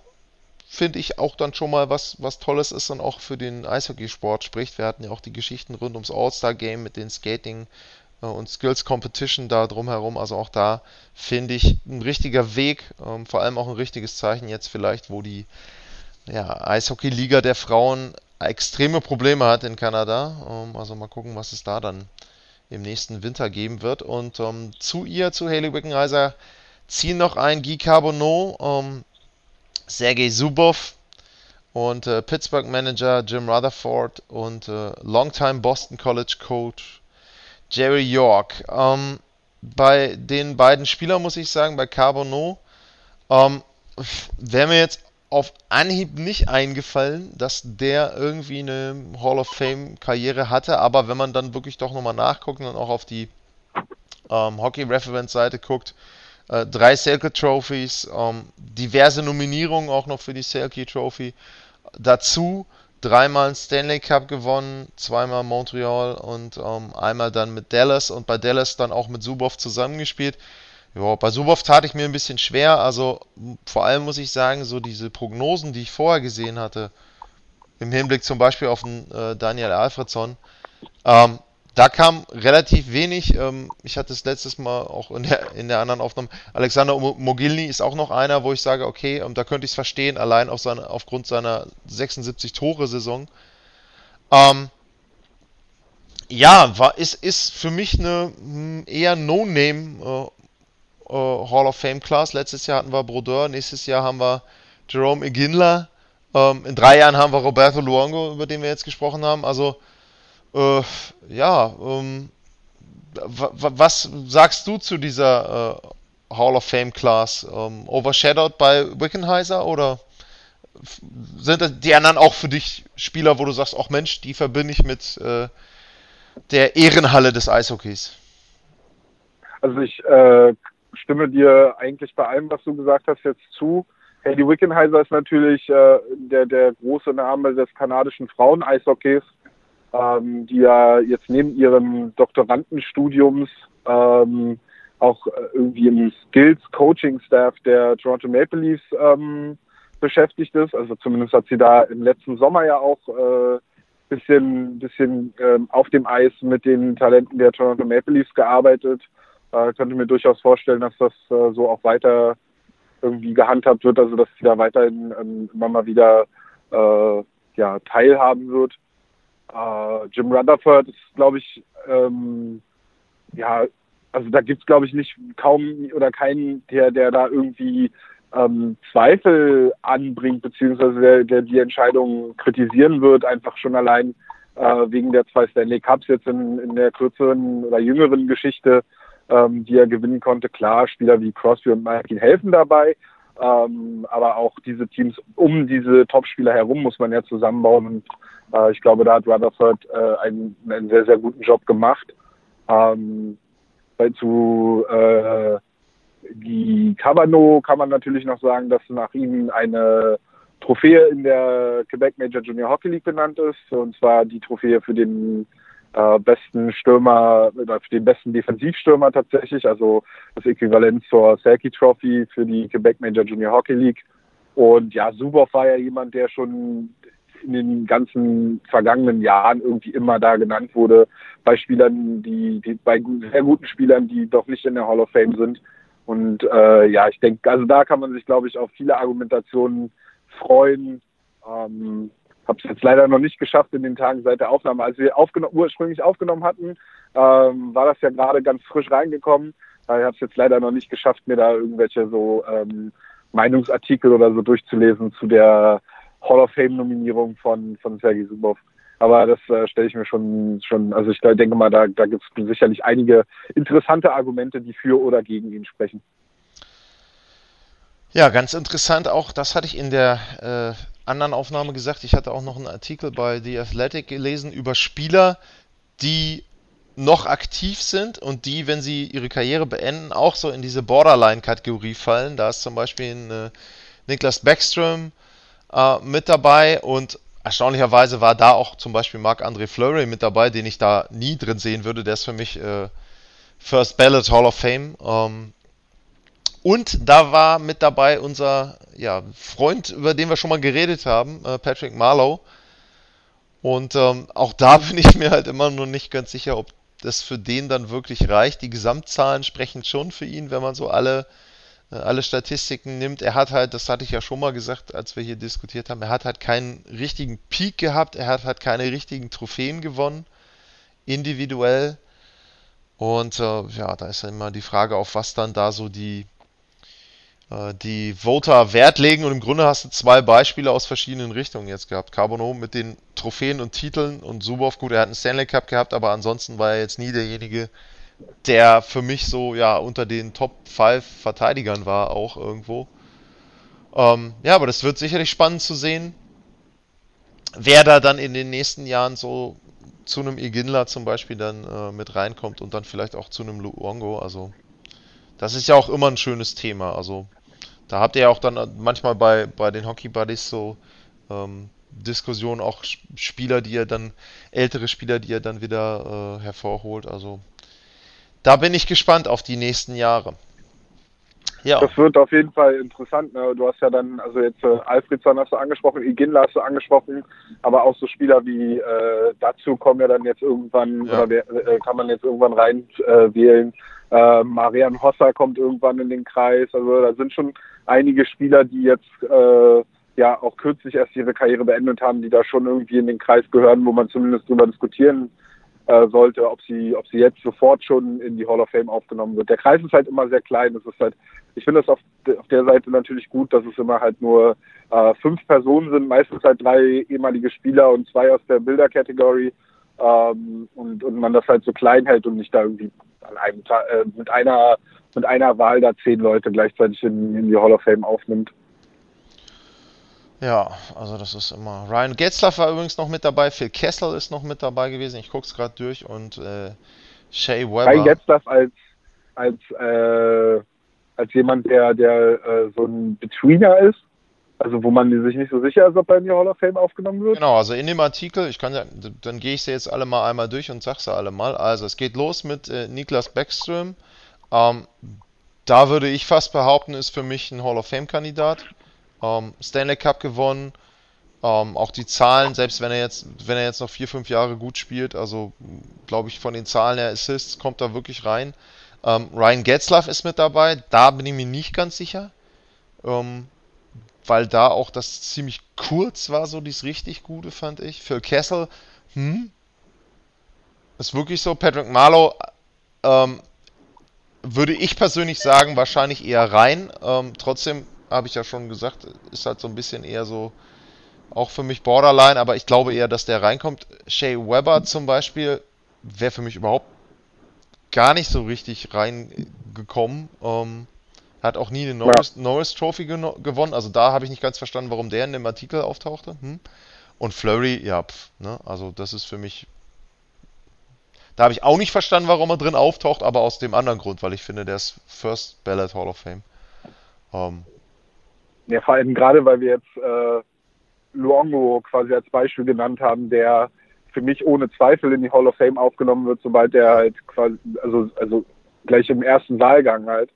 finde ich, auch dann schon mal was, was Tolles ist und auch für den Eishockeysport spricht. Wir hatten ja auch die Geschichten rund ums All-Star-Game mit den Skating- und Skills Competition da drumherum. Also auch da finde ich ein richtiger Weg, ähm, vor allem auch ein richtiges Zeichen jetzt vielleicht, wo die ja, Eishockey-Liga der Frauen extreme Probleme hat in Kanada. Ähm, also mal gucken, was es da dann im nächsten Winter geben wird. Und ähm, zu ihr, zu Haley Wickenheiser, ziehen noch ein Guy Carbonneau, ähm, Sergei Zubov und äh, Pittsburgh Manager Jim Rutherford und äh, Longtime Boston College Coach Jerry York. Ähm, bei den beiden Spielern muss ich sagen, bei Carbonneau ähm, wäre mir jetzt auf Anhieb nicht eingefallen, dass der irgendwie eine Hall of Fame Karriere hatte, aber wenn man dann wirklich doch nochmal nachguckt und auch auf die ähm, Hockey Reference Seite guckt, äh, drei Selke Trophies, ähm, diverse Nominierungen auch noch für die Selke Trophy, dazu dreimal einen Stanley Cup gewonnen, zweimal Montreal und ähm, einmal dann mit Dallas und bei Dallas dann auch mit Subov zusammengespielt. Ja, bei Subov tat ich mir ein bisschen schwer. Also vor allem muss ich sagen, so diese Prognosen, die ich vorher gesehen hatte, im Hinblick zum Beispiel auf den äh, Daniel Alfredson, ähm, da kam relativ wenig. Ähm, ich hatte es letztes Mal auch in der, in der anderen Aufnahme. Alexander Mo- Mogilny ist auch noch einer, wo ich sage, okay, ähm, da könnte ich es verstehen, allein auf seine, aufgrund seiner 76 Tore-Saison. Ähm, ja, war, ist, ist für mich eine hm, eher No-Name äh, äh, Hall of Fame Class. Letztes Jahr hatten wir Brodeur, nächstes Jahr haben wir Jerome Iginla. Ähm, in drei Jahren haben wir Roberto Luongo, über den wir jetzt gesprochen haben. Also, äh, ja, ähm, was sagst du zu dieser äh, Hall of Fame Class? Ähm, overshadowed bei Wickenheiser oder sind die anderen auch für dich Spieler, wo du sagst, auch Mensch, die verbinde ich mit äh, der Ehrenhalle des Eishockeys? Also ich äh, stimme dir eigentlich bei allem, was du gesagt hast, jetzt zu. Heidi Wickenheiser ist natürlich äh, der, der große Name des kanadischen Frauen-Eishockeys, ähm, die ja jetzt neben ihrem Doktorandenstudiums ähm, auch äh, irgendwie im Skills-Coaching-Staff der Toronto Maple Leafs ähm, beschäftigt ist. Also zumindest hat sie da im letzten Sommer ja auch äh, bisschen, bisschen ähm, auf dem Eis mit den Talenten der Toronto Maple Leafs gearbeitet. Äh, könnte mir durchaus vorstellen, dass das äh, so auch weiter irgendwie gehandhabt wird, also dass sie da weiterhin ähm, immer mal wieder äh, ja, teilhaben wird. Äh, Jim Rutherford ist, glaube ich, ähm, ja, also da gibt es, glaube ich, nicht kaum oder keinen, der, der da irgendwie ähm, Zweifel anbringt, beziehungsweise der, der die Entscheidung kritisieren wird, einfach schon allein äh, wegen der zwei Stanley Cups jetzt in, in der kürzeren oder jüngeren Geschichte ähm, die er gewinnen konnte. Klar, Spieler wie Crosby und Malkin helfen dabei, ähm, aber auch diese Teams um diese Topspieler herum muss man ja zusammenbauen und äh, ich glaube, da hat Rutherford äh, einen, einen sehr, sehr guten Job gemacht. Ähm, bei zu äh, die Cabano kann man natürlich noch sagen, dass nach ihm eine Trophäe in der Quebec Major Junior Hockey League benannt ist, und zwar die Trophäe für den äh, besten Stürmer für den besten Defensivstürmer tatsächlich, also das Äquivalent zur Selkie Trophy für die Quebec Major Junior Hockey League. Und ja, Subov war ja jemand, der schon in den ganzen vergangenen Jahren irgendwie immer da genannt wurde, bei Spielern, die, die bei sehr guten Spielern, die doch nicht in der Hall of Fame sind. Und äh, ja, ich denke, also da kann man sich, glaube ich, auf viele Argumentationen freuen. Ähm, habe es jetzt leider noch nicht geschafft in den Tagen seit der Aufnahme. Als wir aufgeno ursprünglich aufgenommen hatten, ähm, war das ja gerade ganz frisch reingekommen. Ich habe es jetzt leider noch nicht geschafft, mir da irgendwelche so ähm, Meinungsartikel oder so durchzulesen zu der Hall of Fame-Nominierung von, von Sergei Subov. Aber das äh, stelle ich mir schon, schon, also ich denke mal, da, da gibt es sicherlich einige interessante Argumente, die für oder gegen ihn sprechen. Ja, ganz interessant auch, das hatte ich in der äh, anderen Aufnahme gesagt, ich hatte auch noch einen Artikel bei The Athletic gelesen über Spieler, die noch aktiv sind und die, wenn sie ihre Karriere beenden, auch so in diese Borderline-Kategorie fallen. Da ist zum Beispiel ein, äh, Niklas Backstrom äh, mit dabei und erstaunlicherweise war da auch zum Beispiel Marc-André Fleury mit dabei, den ich da nie drin sehen würde. Der ist für mich äh, First Ballot Hall of Fame. Ähm, und da war mit dabei unser ja, Freund, über den wir schon mal geredet haben, äh, Patrick Marlowe. Und ähm, auch da bin ich mir halt immer noch nicht ganz sicher, ob das für den dann wirklich reicht. Die Gesamtzahlen sprechen schon für ihn, wenn man so alle, äh, alle Statistiken nimmt. Er hat halt, das hatte ich ja schon mal gesagt, als wir hier diskutiert haben, er hat halt keinen richtigen Peak gehabt, er hat halt keine richtigen Trophäen gewonnen, individuell. Und äh, ja, da ist ja immer die Frage, auf was dann da so die, die Voter Wert legen und im Grunde hast du zwei Beispiele aus verschiedenen Richtungen jetzt gehabt. Carbono mit den Trophäen und Titeln und Subov, gut, er hat einen Stanley Cup gehabt, aber ansonsten war er jetzt nie derjenige, der für mich so ja unter den Top 5 Verteidigern war, auch irgendwo. Ähm, ja, aber das wird sicherlich spannend zu sehen, wer da dann in den nächsten Jahren so zu einem Iginla zum Beispiel dann äh, mit reinkommt und dann vielleicht auch zu einem Luongo. Also das ist ja auch immer ein schönes Thema. Also da habt ihr ja auch dann manchmal bei, bei den Hockey Buddies so ähm, Diskussionen, auch Spieler, die ihr dann, ältere Spieler, die ihr dann wieder äh, hervorholt. Also da bin ich gespannt auf die nächsten Jahre. Ja. Das wird auf jeden Fall interessant. Ne? Du hast ja dann, also jetzt äh, Alfredson hast du angesprochen, Iginla hast du angesprochen, aber auch so Spieler wie äh, dazu kommen ja dann jetzt irgendwann, ja. oder äh, kann man jetzt irgendwann rein äh, wählen. Äh, Marian Hossa kommt irgendwann in den Kreis. Also da sind schon einige Spieler, die jetzt äh, ja auch kürzlich erst ihre Karriere beendet haben, die da schon irgendwie in den Kreis gehören, wo man zumindest drüber diskutieren äh, sollte, ob sie, ob sie jetzt sofort schon in die Hall of Fame aufgenommen wird. Der Kreis ist halt immer sehr klein. Es ist halt, ich finde es auf, auf der Seite natürlich gut, dass es immer halt nur äh, fünf Personen sind, meistens halt drei ehemalige Spieler und zwei aus der Bilder-Category. Ähm, und, und man das halt so klein hält und nicht da irgendwie an einem Tag äh, mit einer mit einer Wahl da zehn Leute gleichzeitig in, in die Hall of Fame aufnimmt. Ja, also das ist immer. Ryan Getzlaff war übrigens noch mit dabei, Phil Kessel ist noch mit dabei gewesen, ich gucke es gerade durch und äh, Shea Weber. Ryan Getzlaff als, als, äh, als jemand, der, der äh, so ein Betweener ist, also wo man sich nicht so sicher ist, ob er in die Hall of Fame aufgenommen wird. Genau, also in dem Artikel, ich kann ja, dann gehe ich sie jetzt alle mal einmal durch und sage sie alle mal. Also es geht los mit äh, Niklas Backström. Ähm, da würde ich fast behaupten, ist für mich ein Hall of Fame-Kandidat. Ähm, Stanley Cup gewonnen. Ähm, auch die Zahlen, selbst wenn er jetzt, wenn er jetzt noch vier, fünf Jahre gut spielt, also glaube ich von den Zahlen her Assists kommt da wirklich rein. Ähm, Ryan Getzlaff ist mit dabei, da bin ich mir nicht ganz sicher. Ähm, weil da auch das ziemlich kurz war, so dies richtig Gute, fand ich. Phil Kessel, hm, ist wirklich so. Patrick Marlowe, ähm, würde ich persönlich sagen, wahrscheinlich eher rein. Ähm, trotzdem habe ich ja schon gesagt, ist halt so ein bisschen eher so, auch für mich Borderline, aber ich glaube eher, dass der reinkommt. Shea Weber zum Beispiel wäre für mich überhaupt gar nicht so richtig reingekommen. Ähm, hat auch nie eine Norris. Norris Trophy gewonnen, also da habe ich nicht ganz verstanden, warum der in dem Artikel auftauchte. Hm? Und Flurry, ja, pf, ne? also das ist für mich. Da habe ich auch nicht verstanden, warum er drin auftaucht, aber aus dem anderen Grund, weil ich finde, der ist First Ballot Hall of Fame. Ähm, ja, vor allem gerade, weil wir jetzt äh, Luongo quasi als Beispiel genannt haben, der für mich ohne Zweifel in die Hall of Fame aufgenommen wird, sobald der halt quasi, also, also gleich im ersten Wahlgang halt.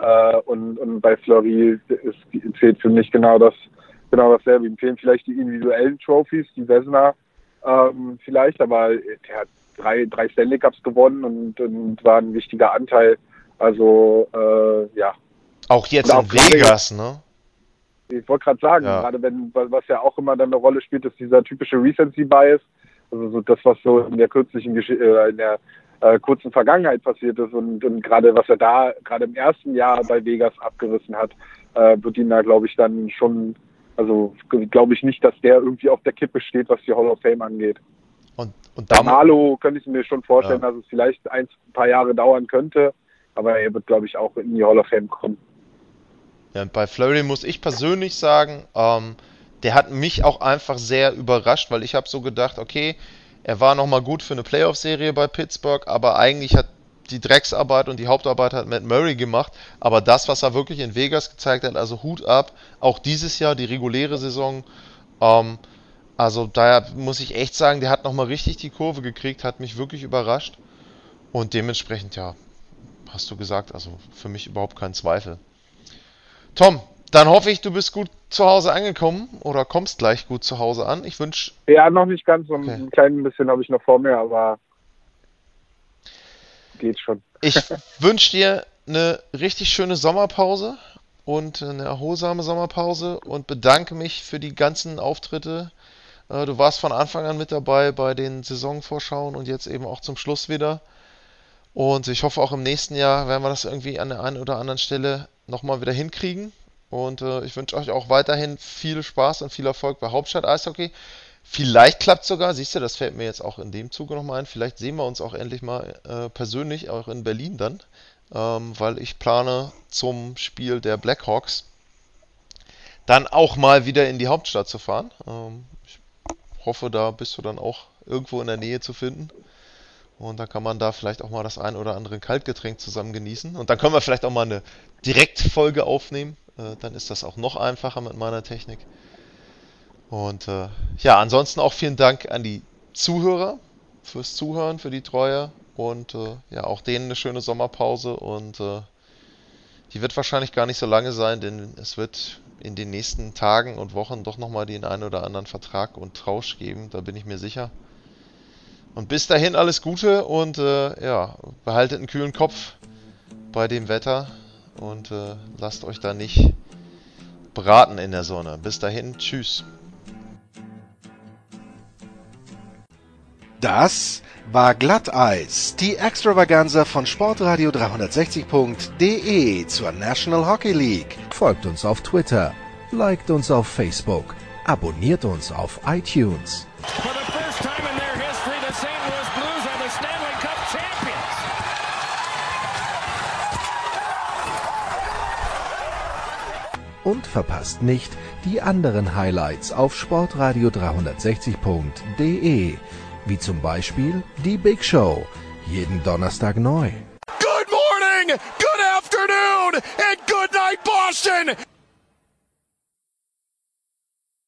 Äh, und, und bei Fleury ist, zählt für mich genau das, genau dasselbe. Ihm fehlen vielleicht die individuellen Trophies, die Vesna ähm, vielleicht, aber der hat drei, drei Stanley Cups gewonnen und, und war ein wichtiger Anteil. Also äh, ja. Auch jetzt in Vegas, ne? Ich wollte gerade sagen, ja. gerade wenn, was ja auch immer dann eine Rolle spielt, ist dieser typische Recency-Bias. Also so das, was so in der kürzlichen Geschichte, äh, in der äh, kurzen Vergangenheit passiert ist und, und gerade was er da gerade im ersten Jahr bei Vegas abgerissen hat, äh, wird ihn da glaube ich dann schon, also glaube ich nicht, dass der irgendwie auf der Kippe steht, was die Hall of Fame angeht. Und, und bei Marlo könnte ich mir schon vorstellen, ja. dass es vielleicht ein paar Jahre dauern könnte, aber er wird glaube ich auch in die Hall of Fame kommen. Und bei Flurry muss ich persönlich sagen, ähm, der hat mich auch einfach sehr überrascht, weil ich habe so gedacht, okay, er war nochmal gut für eine Playoff-Serie bei Pittsburgh, aber eigentlich hat die Drecksarbeit und die Hauptarbeit hat Matt Murray gemacht. Aber das, was er wirklich in Vegas gezeigt hat, also Hut ab, auch dieses Jahr die reguläre Saison, ähm, also daher muss ich echt sagen, der hat nochmal richtig die Kurve gekriegt, hat mich wirklich überrascht. Und dementsprechend, ja, hast du gesagt, also für mich überhaupt kein Zweifel. Tom, dann hoffe ich, du bist gut zu Hause angekommen oder kommst gleich gut zu Hause an. Ich wünsche. Ja, noch nicht ganz. So okay. ein kleines bisschen habe ich noch vor mir, aber geht schon. Ich wünsche dir eine richtig schöne Sommerpause und eine erholsame Sommerpause und bedanke mich für die ganzen Auftritte. Äh, du warst von Anfang an mit dabei bei den Saisonvorschauen und jetzt eben auch zum Schluss wieder. Und ich hoffe auch im nächsten Jahr werden wir das irgendwie an der einen oder anderen Stelle nochmal wieder hinkriegen. Und äh, ich wünsche euch auch weiterhin viel Spaß und viel Erfolg bei Hauptstadt Eishockey. Vielleicht klappt sogar, siehst du, das fällt mir jetzt auch in dem Zuge nochmal ein. Vielleicht sehen wir uns auch endlich mal äh, persönlich, auch in Berlin dann, ähm, weil ich plane zum Spiel der Blackhawks dann auch mal wieder in die Hauptstadt zu fahren. Ähm, ich hoffe, da bist du dann auch irgendwo in der Nähe zu finden. Und da kann man da vielleicht auch mal das ein oder andere Kaltgetränk zusammen genießen. Und dann können wir vielleicht auch mal eine Direktfolge aufnehmen. Äh, dann ist das auch noch einfacher mit meiner Technik. Und äh, ja, ansonsten auch vielen Dank an die Zuhörer fürs Zuhören, für die Treue und äh, ja, auch denen eine schöne Sommerpause und äh, die wird wahrscheinlich gar nicht so lange sein, denn es wird in den nächsten Tagen und Wochen doch nochmal den einen oder anderen Vertrag und Tausch geben, da bin ich mir sicher. Und bis dahin alles Gute und äh, ja, behaltet einen kühlen Kopf bei dem Wetter und äh, lasst euch da nicht braten in der Sonne. Bis dahin, tschüss. Das war Glatteis, die Extravaganza von Sportradio 360.de zur National Hockey League. Folgt uns auf Twitter, liked uns auf Facebook, abonniert uns auf iTunes. For the first time in their history, the St. Louis Blues are the Stanley Cup champions. Und verpasst nicht die anderen Highlights auf Sportradio 360.de, wie zum Beispiel die Big Show, jeden Donnerstag neu. Good morning, good afternoon, and good night, Boston!